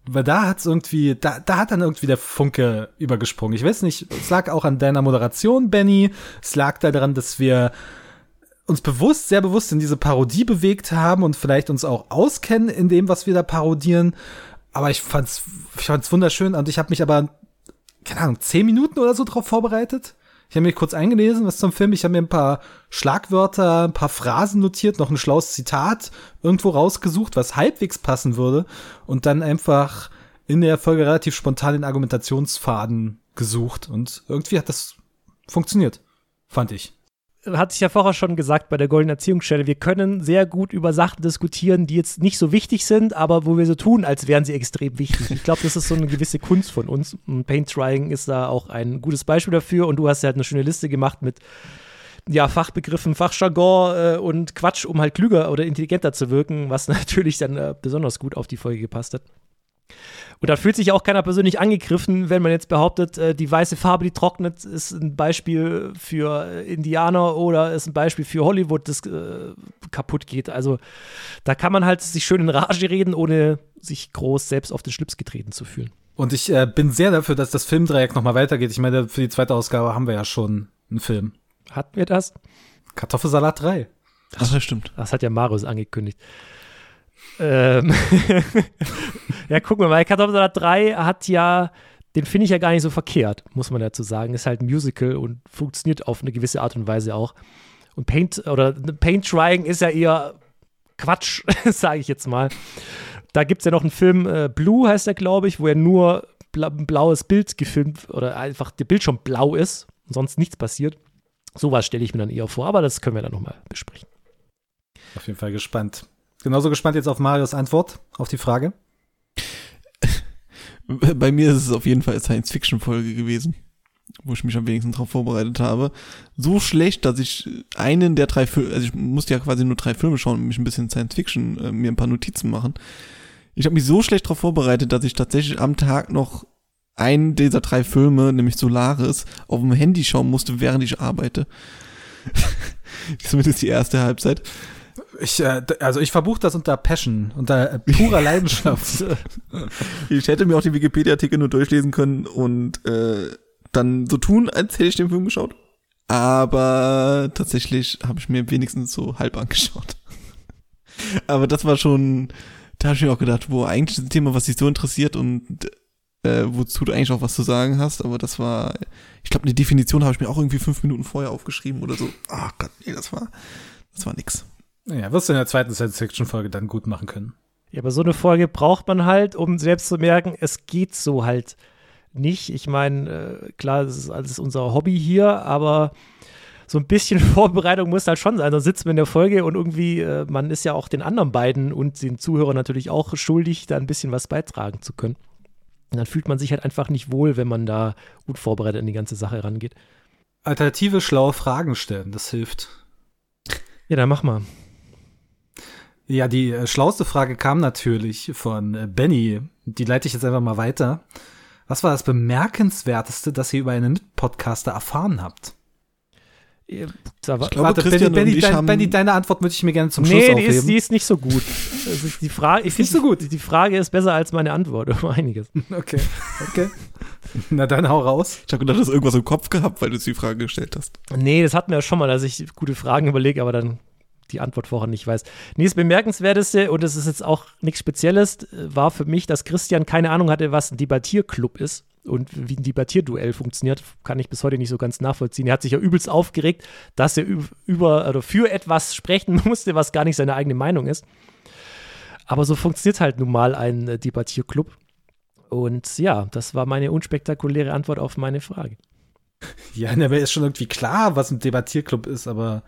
Weil da hat's irgendwie, da, da hat dann irgendwie der Funke übergesprungen. Ich weiß nicht, es lag auch an deiner Moderation, Benny. Es lag daran, dass wir uns bewusst, sehr bewusst in diese Parodie bewegt haben und vielleicht uns auch auskennen in dem, was wir da parodieren. Aber ich fand's, ich fand's wunderschön und ich habe mich aber keine Ahnung, zehn Minuten oder so drauf vorbereitet. Ich habe mir kurz eingelesen, was zum Film. Ich habe mir ein paar Schlagwörter, ein paar Phrasen notiert, noch ein schlaues Zitat irgendwo rausgesucht, was halbwegs passen würde. Und dann einfach in der Folge relativ spontan den Argumentationsfaden gesucht. Und irgendwie hat das funktioniert, fand ich hat sich ja vorher schon gesagt bei der Goldenen Erziehungsstelle, wir können sehr gut über Sachen diskutieren, die jetzt nicht so wichtig sind, aber wo wir so tun, als wären sie extrem wichtig. Ich glaube, das ist so eine gewisse Kunst von uns. Paint Drying ist da auch ein gutes Beispiel dafür. Und du hast ja halt eine schöne Liste gemacht mit ja, Fachbegriffen, Fachjargon äh, und Quatsch, um halt klüger oder intelligenter zu wirken, was [LAUGHS] natürlich dann äh, besonders gut auf die Folge gepasst hat. Und da fühlt sich auch keiner persönlich angegriffen, wenn man jetzt behauptet, äh, die weiße Farbe, die trocknet, ist ein Beispiel für äh, Indianer oder ist ein Beispiel für Hollywood, das äh, kaputt geht. Also da kann man halt sich schön in Rage reden, ohne sich groß selbst auf den Schlips getreten zu fühlen. Und ich äh, bin sehr dafür, dass das Filmdreieck nochmal weitergeht. Ich meine, für die zweite Ausgabe haben wir ja schon einen Film. Hatten wir das? Kartoffelsalat 3. Ach, das stimmt. Das hat ja Marius angekündigt. Ähm [LAUGHS] ja, gucken wir mal. Kartoffelsalat 3 hat ja, den finde ich ja gar nicht so verkehrt, muss man dazu sagen. Ist halt ein Musical und funktioniert auf eine gewisse Art und Weise auch. Und Paint oder Paint Trying ist ja eher Quatsch, [LAUGHS] sage ich jetzt mal. Da gibt es ja noch einen Film, äh, Blue heißt der, glaube ich, wo er nur bla ein blaues Bild gefilmt oder einfach der Bildschirm blau ist und sonst nichts passiert. Sowas stelle ich mir dann eher vor, aber das können wir dann nochmal besprechen. Auf jeden Fall gespannt. Genauso gespannt jetzt auf Marios Antwort auf die Frage. [LAUGHS] Bei mir ist es auf jeden Fall Science-Fiction-Folge gewesen, wo ich mich am wenigsten darauf vorbereitet habe. So schlecht, dass ich einen der drei Filme, also ich musste ja quasi nur drei Filme schauen und mich ein bisschen Science-Fiction, äh, mir ein paar Notizen machen. Ich habe mich so schlecht darauf vorbereitet, dass ich tatsächlich am Tag noch einen dieser drei Filme, nämlich Solaris, auf dem Handy schauen musste, während ich arbeite. [LAUGHS] Zumindest die erste Halbzeit. Ich, äh, also ich verbuche das unter Passion, unter äh, purer [LAUGHS] Leidenschaft. ich hätte mir auch die Wikipedia-Artikel nur durchlesen können und äh, dann so tun, als hätte ich den Film geschaut. Aber tatsächlich habe ich mir wenigstens so halb angeschaut. [LAUGHS] Aber das war schon, da habe ich mir auch gedacht, wo eigentlich ein Thema, was dich so interessiert und äh, wozu du eigentlich auch was zu sagen hast, aber das war, ich glaube, eine Definition habe ich mir auch irgendwie fünf Minuten vorher aufgeschrieben oder so. Ach Gott, nee, das war, das war nix. Ja, wirst du in der zweiten Science-Fiction-Folge dann gut machen können. Ja, aber so eine Folge braucht man halt, um selbst zu merken, es geht so halt nicht. Ich meine, äh, klar, das ist alles unser Hobby hier, aber so ein bisschen [LAUGHS] Vorbereitung muss halt schon sein. Da sitzt man in der Folge und irgendwie, äh, man ist ja auch den anderen beiden und den Zuhörern natürlich auch schuldig, da ein bisschen was beitragen zu können. Und dann fühlt man sich halt einfach nicht wohl, wenn man da gut vorbereitet an die ganze Sache rangeht. Alternative schlaue Fragen stellen, das hilft. Ja, dann mach mal. Ja, die äh, schlauste Frage kam natürlich von äh, Benny. Die leite ich jetzt einfach mal weiter. Was war das Bemerkenswerteste, das ihr über einen Podcaster erfahren habt? Da war, Ich glaube, Warte, Christian Benny, und Benny, ich dein, haben- Benny, deine Antwort möchte ich mir gerne zum Schluss nee, die aufheben. ist, die ist nicht so gut. Also die Frage, ich Nicht so gut. Die Frage ist besser als meine Antwort um einiges. [LAUGHS] okay, okay. Na dann hau raus. Ich habe gedacht, du hast irgendwas im Kopf gehabt, weil du die Frage gestellt hast. Nee, das hatten wir ja schon mal, dass ich gute Fragen überlege, aber dann die Antwort vorher nicht weiß. Nee, das Bemerkenswerteste, und das ist jetzt auch nichts Spezielles, äh, war für mich, dass Christian keine Ahnung hatte, was ein Debattierclub ist und wie ein Debattierduell funktioniert, kann ich bis heute nicht so ganz nachvollziehen. Er hat sich ja übelst aufgeregt, dass er üb- über oder für etwas sprechen [LAUGHS] musste, was gar nicht seine eigene Meinung ist. Aber so funktioniert halt nun mal ein äh, Debattierclub. Und ja, das war meine unspektakuläre Antwort auf meine Frage. [LAUGHS] Ja, mir ist schon irgendwie klar, was ein Debattierclub ist, aber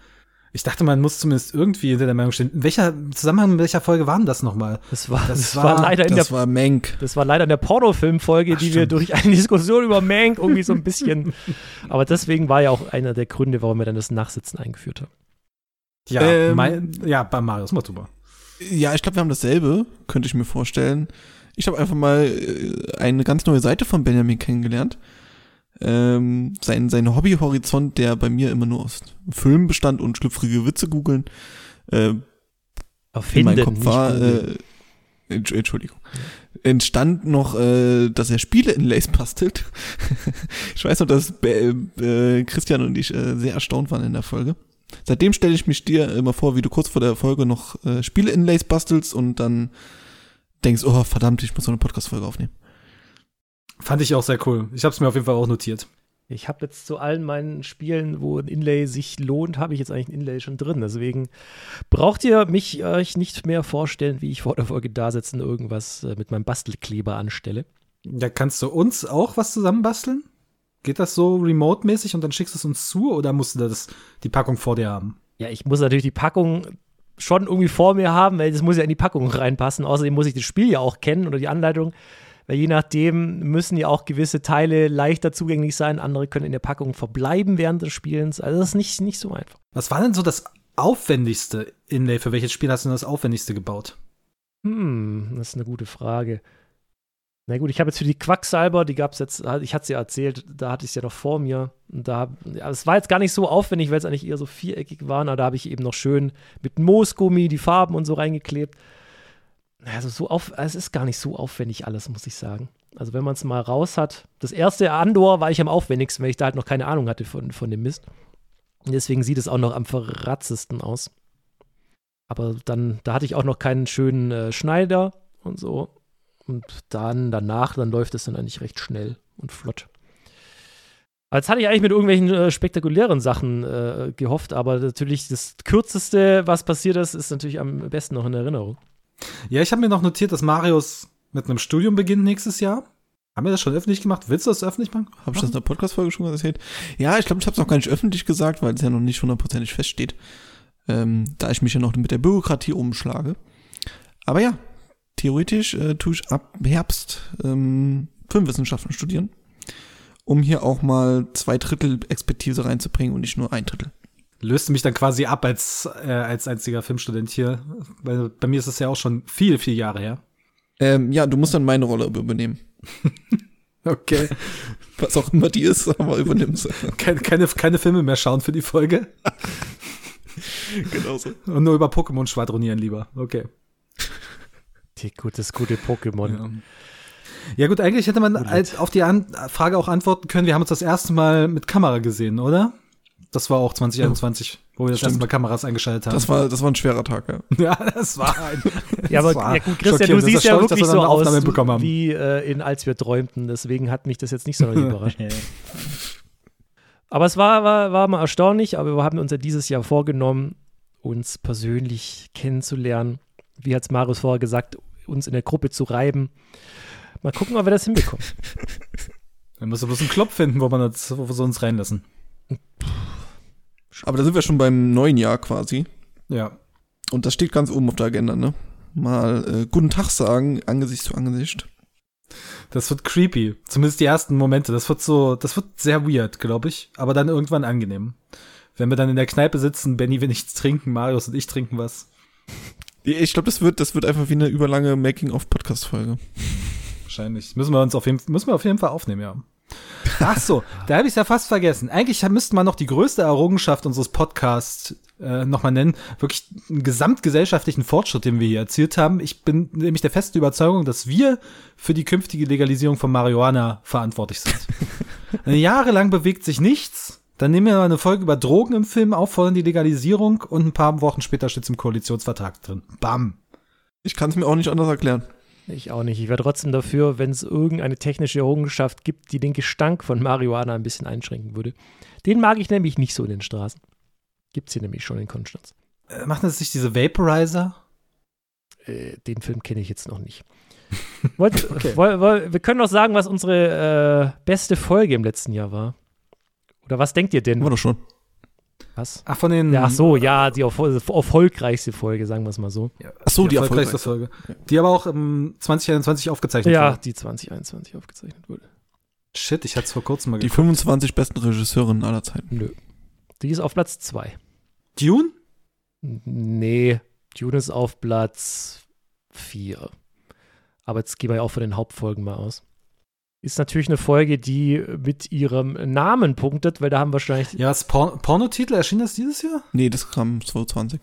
ich dachte, man muss zumindest irgendwie hinter der Meinung stehen. In welcher Zusammenhang, in welcher Folge war denn das nochmal? Das war, Das das war- leider in der Das war Menk. Das war leider in der Pornofilmfolge, die wir stimmt. durch eine Diskussion über Mank irgendwie so ein bisschen. Aber deswegen war ja auch einer der Gründe, warum wir dann das Nachsitzen eingeführt haben. Ja, Ähm, mein, ja bei Marius, mach du. Ja, ich glaube, wir haben dasselbe, könnte ich mir vorstellen. Ich habe einfach mal äh, eine ganz neue Seite von Benjamin kennengelernt. Ähm, sein, sein Hobbyhorizont, der bei mir immer nur aus Filmen bestand und schlüpfrige Witze googeln, äh, in meinem Kopf war, äh, Entsch- Entschuldigung, entstand noch, äh, dass er Spiele in Lace bastelt. [LAUGHS] ich weiß noch, dass Be äh, Christian und ich äh, sehr erstaunt waren in der Folge. Seitdem stelle ich mich dir immer vor, wie du kurz vor der Folge noch äh, Spiele in Lace bastelst und dann denkst, oh verdammt, ich muss so eine Podcast-Folge aufnehmen. Fand ich auch sehr cool. Ich habe es mir auf jeden Fall auch notiert. Ich habe jetzt zu allen meinen Spielen, wo ein Inlay sich lohnt, habe ich jetzt eigentlich ein Inlay schon drin. Deswegen braucht ihr mich euch nicht mehr vorstellen, wie ich vor der Folge da sitze und irgendwas äh, mit meinem Bastelkleber anstelle. Ja, kannst du uns auch was zusammenbasteln? Geht das so remote-mäßig und dann schickst du es uns zu oder musst du das, die Packung vor dir haben? Ja, ich muss natürlich die Packung schon irgendwie vor mir haben, weil das muss ja in die Packung reinpassen. Außerdem muss ich das Spiel ja auch kennen oder die Anleitung, weil je nachdem müssen ja auch gewisse Teile leichter zugänglich sein, andere können in der Packung verbleiben während des Spielens. Also das ist nicht, nicht so einfach. Was war denn so das aufwendigste Inlay? Für welches Spiel hast du denn das aufwendigste gebaut? Hm, das ist eine gute Frage. Na gut, ich habe jetzt für die Quacksalber, die gab es jetzt, ich hatte sie ja erzählt, da hatte ich es ja noch vor mir. Und da, ja, es war jetzt gar nicht so aufwendig, weil es eigentlich eher so viereckig waren, aber da habe ich eben noch schön mit Moosgummi die Farben und so reingeklebt. Also so auf, es ist gar nicht so aufwendig alles, muss ich sagen. Also wenn man es mal raus hat. Das erste Andor war ich am aufwendigsten, weil ich da halt noch keine Ahnung hatte von, von dem Mist. Deswegen sieht es auch noch am verratzesten aus. Aber dann, da hatte ich auch noch keinen schönen äh, Schneider und so. Und dann danach, dann läuft es dann eigentlich recht schnell und flott. Als hatte ich eigentlich mit irgendwelchen äh, spektakulären Sachen äh, gehofft, aber natürlich das kürzeste, was passiert ist, ist natürlich am besten noch in Erinnerung. Ja, ich habe mir noch notiert, dass Marius mit einem Studium beginnt nächstes Jahr. Haben wir das schon öffentlich gemacht? Willst du das öffentlich machen? Habe ich das in der Podcast-Folge schon erzählt? Ja, ich glaube, ich habe es noch gar nicht öffentlich gesagt, weil es ja noch nicht hundertprozentig feststeht. Ähm, da ich mich ja noch mit der Bürokratie umschlage. Aber ja, theoretisch äh, tue ich ab Herbst ähm, Filmwissenschaften studieren, um hier auch mal zwei Drittel Expertise reinzubringen und nicht nur ein Drittel. Löst mich dann quasi ab als, äh, als einziger Filmstudent hier, weil bei mir ist es ja auch schon viel, viel Jahre her. Ähm, ja, du musst dann meine Rolle übernehmen. [LAUGHS] okay. Was auch immer die ist, aber übernimmst. keine, keine, keine Filme mehr schauen für die Folge. genau so. Und nur über Pokémon schwadronieren lieber. Okay. Die gutes, gute Pokémon. Ja. ja. gut, eigentlich hätte man als, auf die An Frage auch antworten können. Wir haben uns das erste Mal mit Kamera gesehen, oder? Das war auch 2021, ja. wo wir das Stimmt. erste Mal Kameras eingeschaltet haben. Das war, das war ein schwerer Tag, ja. [LAUGHS] ja, das war ein. Ja, aber ja, gut, Christian, du siehst ja wirklich so aus wie äh, in Als wir träumten. Deswegen hat mich das jetzt nicht so [LAUGHS] überrascht. aber es war, war, war mal erstaunlich, aber wir haben uns ja dieses Jahr vorgenommen, uns persönlich kennenzulernen. Wie hat es Marius vorher gesagt, uns in der Gruppe zu reiben. Mal gucken, ob wir das hinbekommen. [LAUGHS] Wir müssen bloß einen Klopf finden, wo, man uns, wo wir uns reinlassen. Aber da sind wir schon beim neuen Jahr quasi. Ja. Und das steht ganz oben auf der Agenda, ne? Mal äh, guten Tag sagen, Angesicht zu Angesicht. Das wird creepy. Zumindest die ersten Momente. Das wird so, das wird sehr weird, glaube ich. Aber dann irgendwann angenehm. Wenn wir dann in der Kneipe sitzen, Benny will nichts trinken, Marius und ich trinken was. Ich glaube, das wird, das wird einfach wie eine überlange Making-of-Podcast-Folge. Wahrscheinlich. Müssen wir uns auf jeden, müssen wir auf jeden Fall aufnehmen, ja. Ach so, da habe ich es ja fast vergessen. Eigentlich müsste man noch die größte Errungenschaft unseres Podcasts äh, nochmal nennen. Wirklich einen gesamtgesellschaftlichen Fortschritt, den wir hier erzielt haben. Ich bin nämlich der festen Überzeugung, dass wir für die künftige Legalisierung von Marihuana verantwortlich sind. [LAUGHS] Jahrelang bewegt sich nichts. Dann nehmen wir eine Folge über Drogen im Film auf, fordern die Legalisierung und ein paar Wochen später steht es im Koalitionsvertrag drin. Bam. Ich kann es mir auch nicht anders erklären. Ich auch nicht. Ich wäre trotzdem dafür, wenn es irgendeine technische Errungenschaft gibt, die den Gestank von Marihuana ein bisschen einschränken würde. Den mag ich nämlich nicht so in den Straßen. Gibt es hier nämlich schon in Konstanz. Äh, machen das nicht diese Vaporizer? Äh, den Film kenne ich jetzt noch nicht. Wollt, [LAUGHS] okay. woll, woll, wir können doch sagen, was unsere äh, beste Folge im letzten Jahr war. Oder was denkt ihr denn? War doch schon. Was? Ach, von den. Ja, ach so, ja, die erfolgreichste Folge, sagen wir es mal so. Ja, ach so, die, die erfolgreichste, Folge. Die aber auch im 2021 aufgezeichnet ja, wurde. Ja, die 2021 aufgezeichnet wurde. Shit, ich hatte es vor kurzem mal Die 25 besten Regisseurinnen aller Zeiten. Nö. Die ist auf Platz 2. Dune? Nee, Dune ist auf Platz 4. Aber jetzt gehen wir ja auch von den Hauptfolgen mal aus ist natürlich eine Folge, die mit ihrem Namen punktet, weil da haben wahrscheinlich. Ja, das Por Pornotitel erschien das dieses Jahr? Nee, das kam 2020.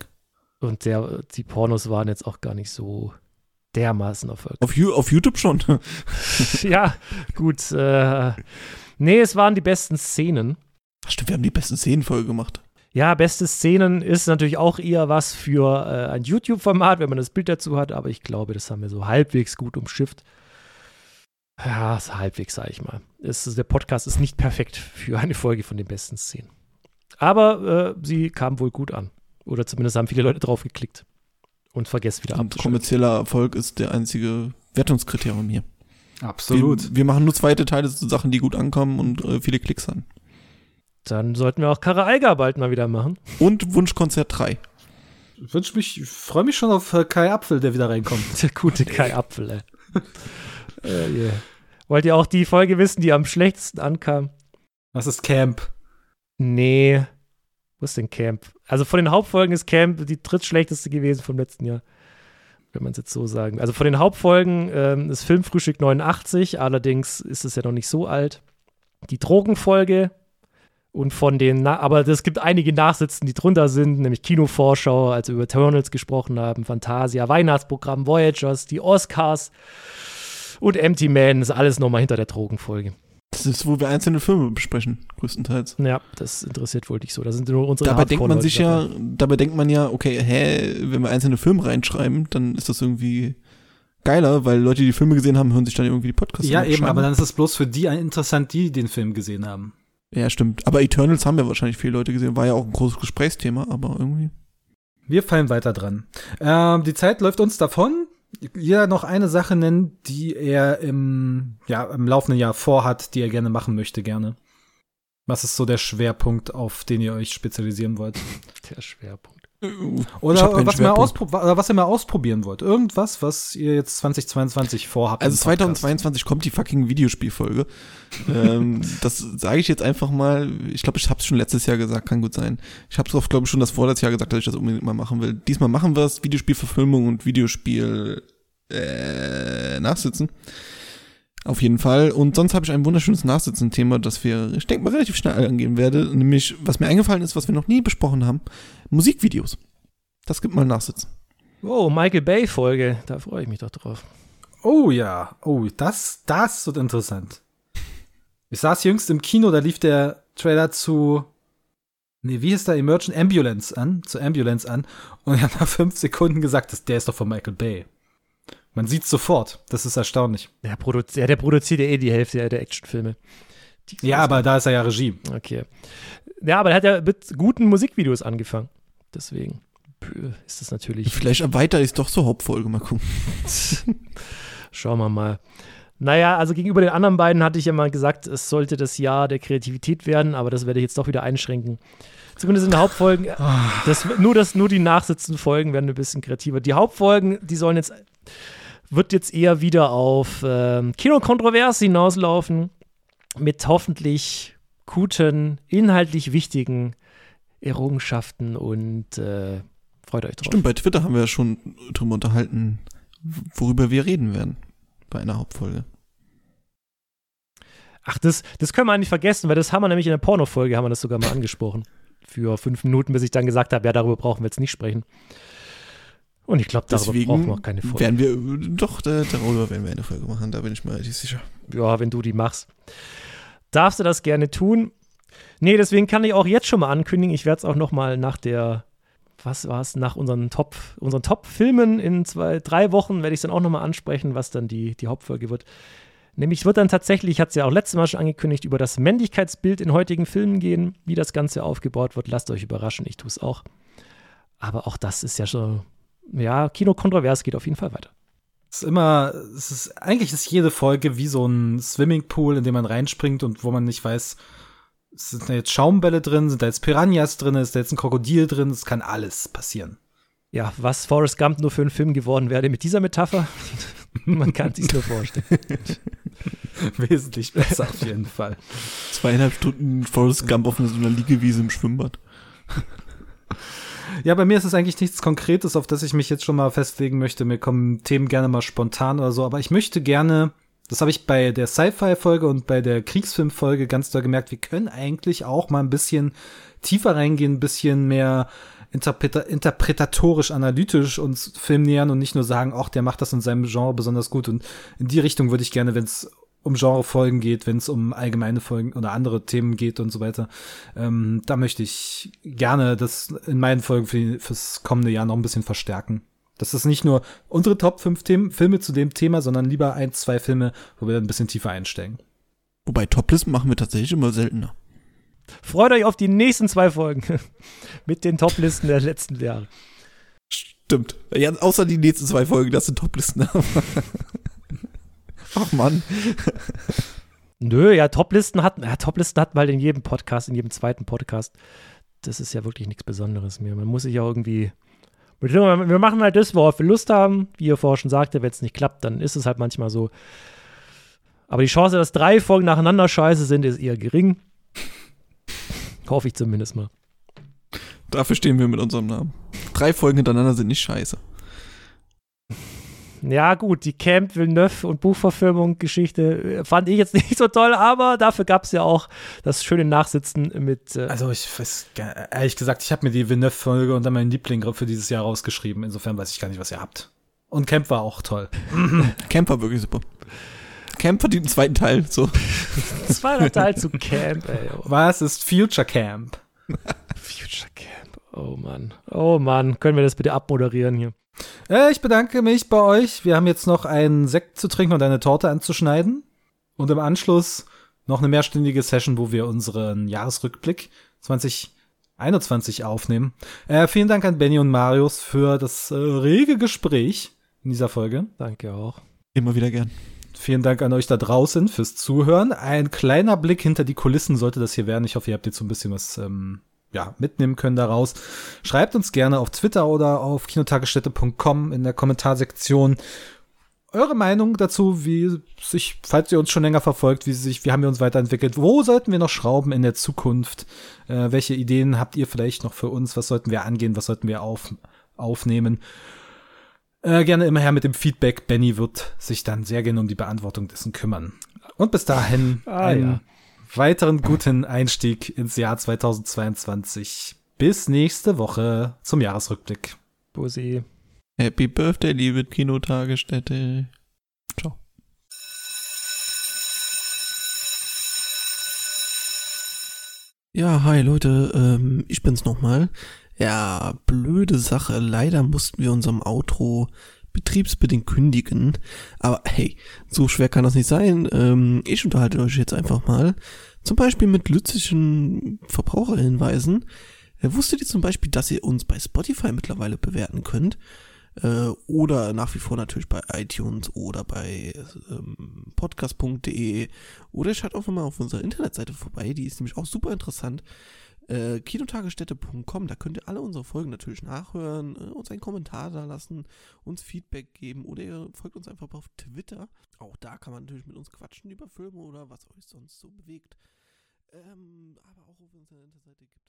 Und der, die Pornos waren jetzt auch gar nicht so dermaßen erfolgreich. Auf, auf YouTube schon. [LAUGHS] ja, gut. Äh, nee, es waren die besten Szenen. Stimmt, wir haben die besten Szenen-Folge gemacht. Ja, beste Szenen ist natürlich auch eher was für äh, ein YouTube-Format, wenn man das Bild dazu hat, aber ich glaube, das haben wir so halbwegs gut umschifft. Ja, ist halbwegs, sag ich mal. Ist, der Podcast ist nicht perfekt für eine Folge von den besten Szenen. Aber äh, sie kam wohl gut an. Oder zumindest haben viele Leute drauf geklickt. Und vergesst wieder ab. Kommerzieller Erfolg ist der einzige Wertungskriterium hier. Absolut. Wir, wir, machen nur zweite Teile zu Sachen, die gut ankommen und äh, viele Klicks haben. Dann sollten wir auch Karre Eiger bald mal wieder machen. Und Wunschkonzert 3. Ich wünsche mich, ich freue mich schon auf äh, Kai Apfel, der wieder reinkommt. [LAUGHS] Der gute Kai Apfel, ey. Äh, yeah. Wollt ihr auch die Folge wissen, die am schlechtesten ankam? Was ist Camp? Nee. Wo ist denn Camp? Also von den Hauptfolgen ist Camp die drittschlechteste gewesen vom letzten Jahr. wenn man es jetzt so sagen. Also von den Hauptfolgen ähm, ist Filmfrühstück 89, allerdings ist es ja noch nicht so alt. Die Drogenfolge und von den, Na aber es gibt einige Nachsitzen, die drunter sind, nämlich Kinovorschau, als wir über Eternals gesprochen haben, Fantasia, Weihnachtsprogramm, Voyagers, die Oscars und Empty Man, das ist alles nochmal hinter der Drogenfolge. Das ist, wo wir einzelne Filme besprechen, größtenteils. Ja, das interessiert wohl nicht so. Da sind nur unsere Dabei denkt man sich ja, dabei. denkt man ja, okay, hä, wenn wir einzelne Filme reinschreiben, dann ist das irgendwie geiler, weil Leute, die die Filme gesehen haben, hören sich dann irgendwie die Podcasts Ja, an. eben, aber dann ist es bloß für die interessant, die den Film gesehen haben. Ja, stimmt. Aber Eternals haben ja wahrscheinlich viele Leute gesehen. War ja auch ein großes Gesprächsthema, aber irgendwie. Wir fallen weiter dran. Ähm, die Zeit läuft uns davon. Jeder noch eine Sache nennen, die er im, ja, im laufenden Jahr vorhat, die er gerne machen möchte, gerne. Was ist so der Schwerpunkt, auf den ihr euch spezialisieren wollt? Der Schwerpunkt. Oder was, ihr mal was ihr mal ausprobieren wollt. Irgendwas, was ihr jetzt 2022 vorhabt. Also im Podcast. 2022 kommt die fucking Videospielfolge. ähm, [LAUGHS] das sage ich jetzt einfach mal. Ich glaube, ich habe es schon letztes Jahr gesagt, kann gut sein. Ich habe es auch, glaube ich, schon das vorletzte Jahr gesagt, dass ich das unbedingt mal machen will. Diesmal machen wir es, Videospielverfilmung und Videospiel äh, Nachsitzen. Auf jeden Fall. Und sonst habe ich ein wunderschönes Nachsitzen-Thema, das wir, ich denke mal, relativ schnell angehen werde. Nämlich, was mir eingefallen ist, was wir noch nie besprochen haben, Musikvideos. Das gibt mal Nachsitzen. Oh, Michael Bay-Folge. Da freue ich mich doch drauf. Oh ja, oh, das, das wird interessant. Ich saß jüngst im Kino, da lief der Trailer zu, nee, wie ist der Emergent Ambulance an, zu Ambulance an, und er hat nach fünf Sekunden gesagt, das, der ist doch von Michael Bay. Man sieht's sofort, das ist erstaunlich. Der, Produz ja, der produziert ja eh die Hälfte der Actionfilme. Die- Ja, aber da ist er ja Regie. Okay. Ja, aber er hat ja mit guten Musikvideos angefangen. Deswegen ist das natürlich. Vielleicht erweitere ich es doch zur Hauptfolge, mal gucken. [LAUGHS] Schauen wir mal. Naja, also gegenüber den anderen beiden hatte ich ja mal gesagt, es sollte das Jahr der Kreativität werden, aber das werde ich jetzt doch wieder einschränken. Zumindest in den Hauptfolgen. Das, nur, das, nur die nachsitzenden Folgen werden ein bisschen kreativer. Die Hauptfolgen, die sollen jetzt, wird jetzt eher wieder auf ähm, Kinokontrovers hinauslaufen, mit hoffentlich guten, inhaltlich wichtigen Errungenschaften und äh, freut euch drauf. Stimmt, bei Twitter haben wir ja schon drüber unterhalten, worüber wir reden werden bei einer Hauptfolge. Ach, das, das können wir eigentlich vergessen, weil das haben wir nämlich in der Porno-Folge, haben wir das sogar mal angesprochen. Für fünf Minuten, bis ich dann gesagt habe, ja, darüber brauchen wir jetzt nicht sprechen. Und ich glaube, darüber brauchen wir auch keine Folge. werden wir, doch, da- darüber werden wir eine Folge machen, da bin ich mir relativ sicher. Ja, wenn du die machst. Darfst du das gerne tun? Nee, deswegen kann ich auch jetzt schon mal ankündigen, ich werde es auch noch mal nach der, was war es, nach unseren Top, unseren Top-Filmen in zwei, drei Wochen werde ich es dann auch noch mal ansprechen, was dann die, die Hauptfolge wird. Nämlich wird dann tatsächlich, ich hatte es ja auch letztes Mal schon angekündigt, über das Männlichkeitsbild in heutigen Filmen gehen, wie das Ganze aufgebaut wird. Lasst euch überraschen, ich tue es auch. Aber auch das ist ja schon, ja, Kino-Kontrovers geht auf jeden Fall weiter. Es ist immer, es ist, eigentlich ist jede Folge wie so ein Swimmingpool, in dem man reinspringt und wo man nicht weiß, sind da jetzt Schaumbälle drin, sind da jetzt Piranhas drin, ist da jetzt ein Krokodil drin, es kann alles passieren. Ja, was Forrest Gump nur für einen Film geworden wäre mit dieser Metapher, [LAUGHS] man kann sich nur vorstellen. [LAUGHS] Wesentlich besser auf jeden Fall. Zweieinhalb Stunden Forrest Gump auf so einer Liegewiese im Schwimmbad. Ja, bei mir ist es eigentlich nichts Konkretes, auf das ich mich jetzt schon mal festlegen möchte. Mir kommen Themen gerne mal spontan oder so, aber ich möchte gerne, das habe ich bei der Sci-Fi-Folge und bei der Kriegsfilm-Folge ganz doll gemerkt, wir können eigentlich auch mal ein bisschen tiefer reingehen, ein bisschen mehr interpreta interpretatorisch, analytisch uns Film nähern und nicht nur sagen, ach, der macht das in seinem Genre besonders gut. Und in die Richtung würde ich gerne, wenn es um Genrefolgen geht, wenn es um allgemeine Folgen oder andere Themen geht und so weiter. Ähm, da möchte ich gerne das in meinen Folgen für, fürs kommende Jahr noch ein bisschen verstärken. Das ist nicht nur unsere Top 5 Themen, Filme zu dem Thema, sondern lieber ein, zwei Filme, wo wir dann ein bisschen tiefer einsteigen. Wobei Toplisten machen wir tatsächlich immer seltener. Freut euch auf die nächsten zwei Folgen [LAUGHS] mit den Toplisten der letzten Jahre. Stimmt. Ja, außer die nächsten zwei Folgen, das sind Toplisten. [LAUGHS] Ach Mann. Nö, ja, Toplisten hat, ja, Toplisten hat mal in jedem Podcast, in jedem zweiten Podcast. Das ist ja wirklich nichts Besonderes mehr. Man muss sich ja irgendwie. Wir machen halt das, worauf wir Lust haben. Wie ihr vorher schon sagte, wenn es nicht klappt, dann ist es halt manchmal so. Aber die Chance, dass drei Folgen nacheinander scheiße sind, ist eher gering. Hoffe ich zumindest mal. Dafür stehen wir mit unserem Namen. Drei Folgen hintereinander sind nicht scheiße. Ja, gut, die Camp Villeneuve und Buchverfilmung Geschichte äh, fand ich jetzt [LAUGHS] nicht so toll, aber dafür gab es ja auch das schöne Nachsitzen mit. Äh also, ich weiß, ehrlich gesagt, ich habe mir die Villeneuve-Folge und dann meinen Liebling für dieses Jahr rausgeschrieben. Insofern weiß ich gar nicht, was ihr habt. Und Camp war auch toll. [LAUGHS] Camp war wirklich super. Camp verdient einen zweiten Teil, so. Zweiter Teil zu Camp, ey. Was ist Future Camp? Future Camp. Oh Mann. Oh Mann. Können wir das bitte abmoderieren hier? Äh, ich bedanke mich bei euch. Wir haben jetzt noch einen Sekt zu trinken und eine Torte anzuschneiden. Und im Anschluss noch eine mehrstündige Session, wo wir unseren Jahresrückblick 2021 aufnehmen. Äh, vielen Dank an Benny und Marius für das äh, rege Gespräch in dieser Folge. Danke auch. Immer wieder gern. Vielen Dank an euch da draußen fürs Zuhören. Ein kleiner Blick hinter die Kulissen sollte das hier werden. Ich hoffe, ihr habt jetzt so ein bisschen was ähm, ja, mitnehmen können daraus. Schreibt uns gerne auf Twitter oder auf kinotagesstätte.com in der Kommentarsektion eure Meinung dazu, wie sich, falls ihr uns schon länger verfolgt, wie sich, wie haben wir uns weiterentwickelt, wo sollten wir noch schrauben in der Zukunft, äh, welche Ideen habt ihr vielleicht noch für uns, was sollten wir angehen, was sollten wir auf, aufnehmen. Äh, gerne immer her mit dem Feedback. Benny wird sich dann sehr gerne um die Beantwortung dessen kümmern. Und bis dahin ah, einen ja. Weiteren guten Einstieg ins Jahr 2022. Bis nächste Woche zum Jahresrückblick. Bussi. Happy Birthday, liebe Kinotagesstätte. Ciao. Ja, hi Leute, ähm, ich bin's nochmal. Ja, blöde Sache. Leider mussten wir unserem Outro betriebsbedingt kündigen. Aber hey, so schwer kann das nicht sein. Ähm, ich unterhalte euch jetzt einfach mal. Zum Beispiel mit lützischen Verbraucherhinweisen. Äh, wusstet ihr zum Beispiel, dass ihr uns bei Spotify mittlerweile bewerten könnt? Äh, oder nach wie vor natürlich bei iTunes oder bei ähm, podcast.de. Oder schaut auch mal auf unserer Internetseite vorbei. Die ist nämlich auch super interessant äh, kinotagesstätte.com. Da könnt ihr alle unsere Folgen natürlich nachhören, äh, uns einen Kommentar da lassen, uns Feedback geben oder ihr folgt uns einfach auf Twitter. Auch da kann man natürlich mit uns quatschen über Filme oder was euch sonst so bewegt. Ähm, aber auch auf unserer Internetseite gibt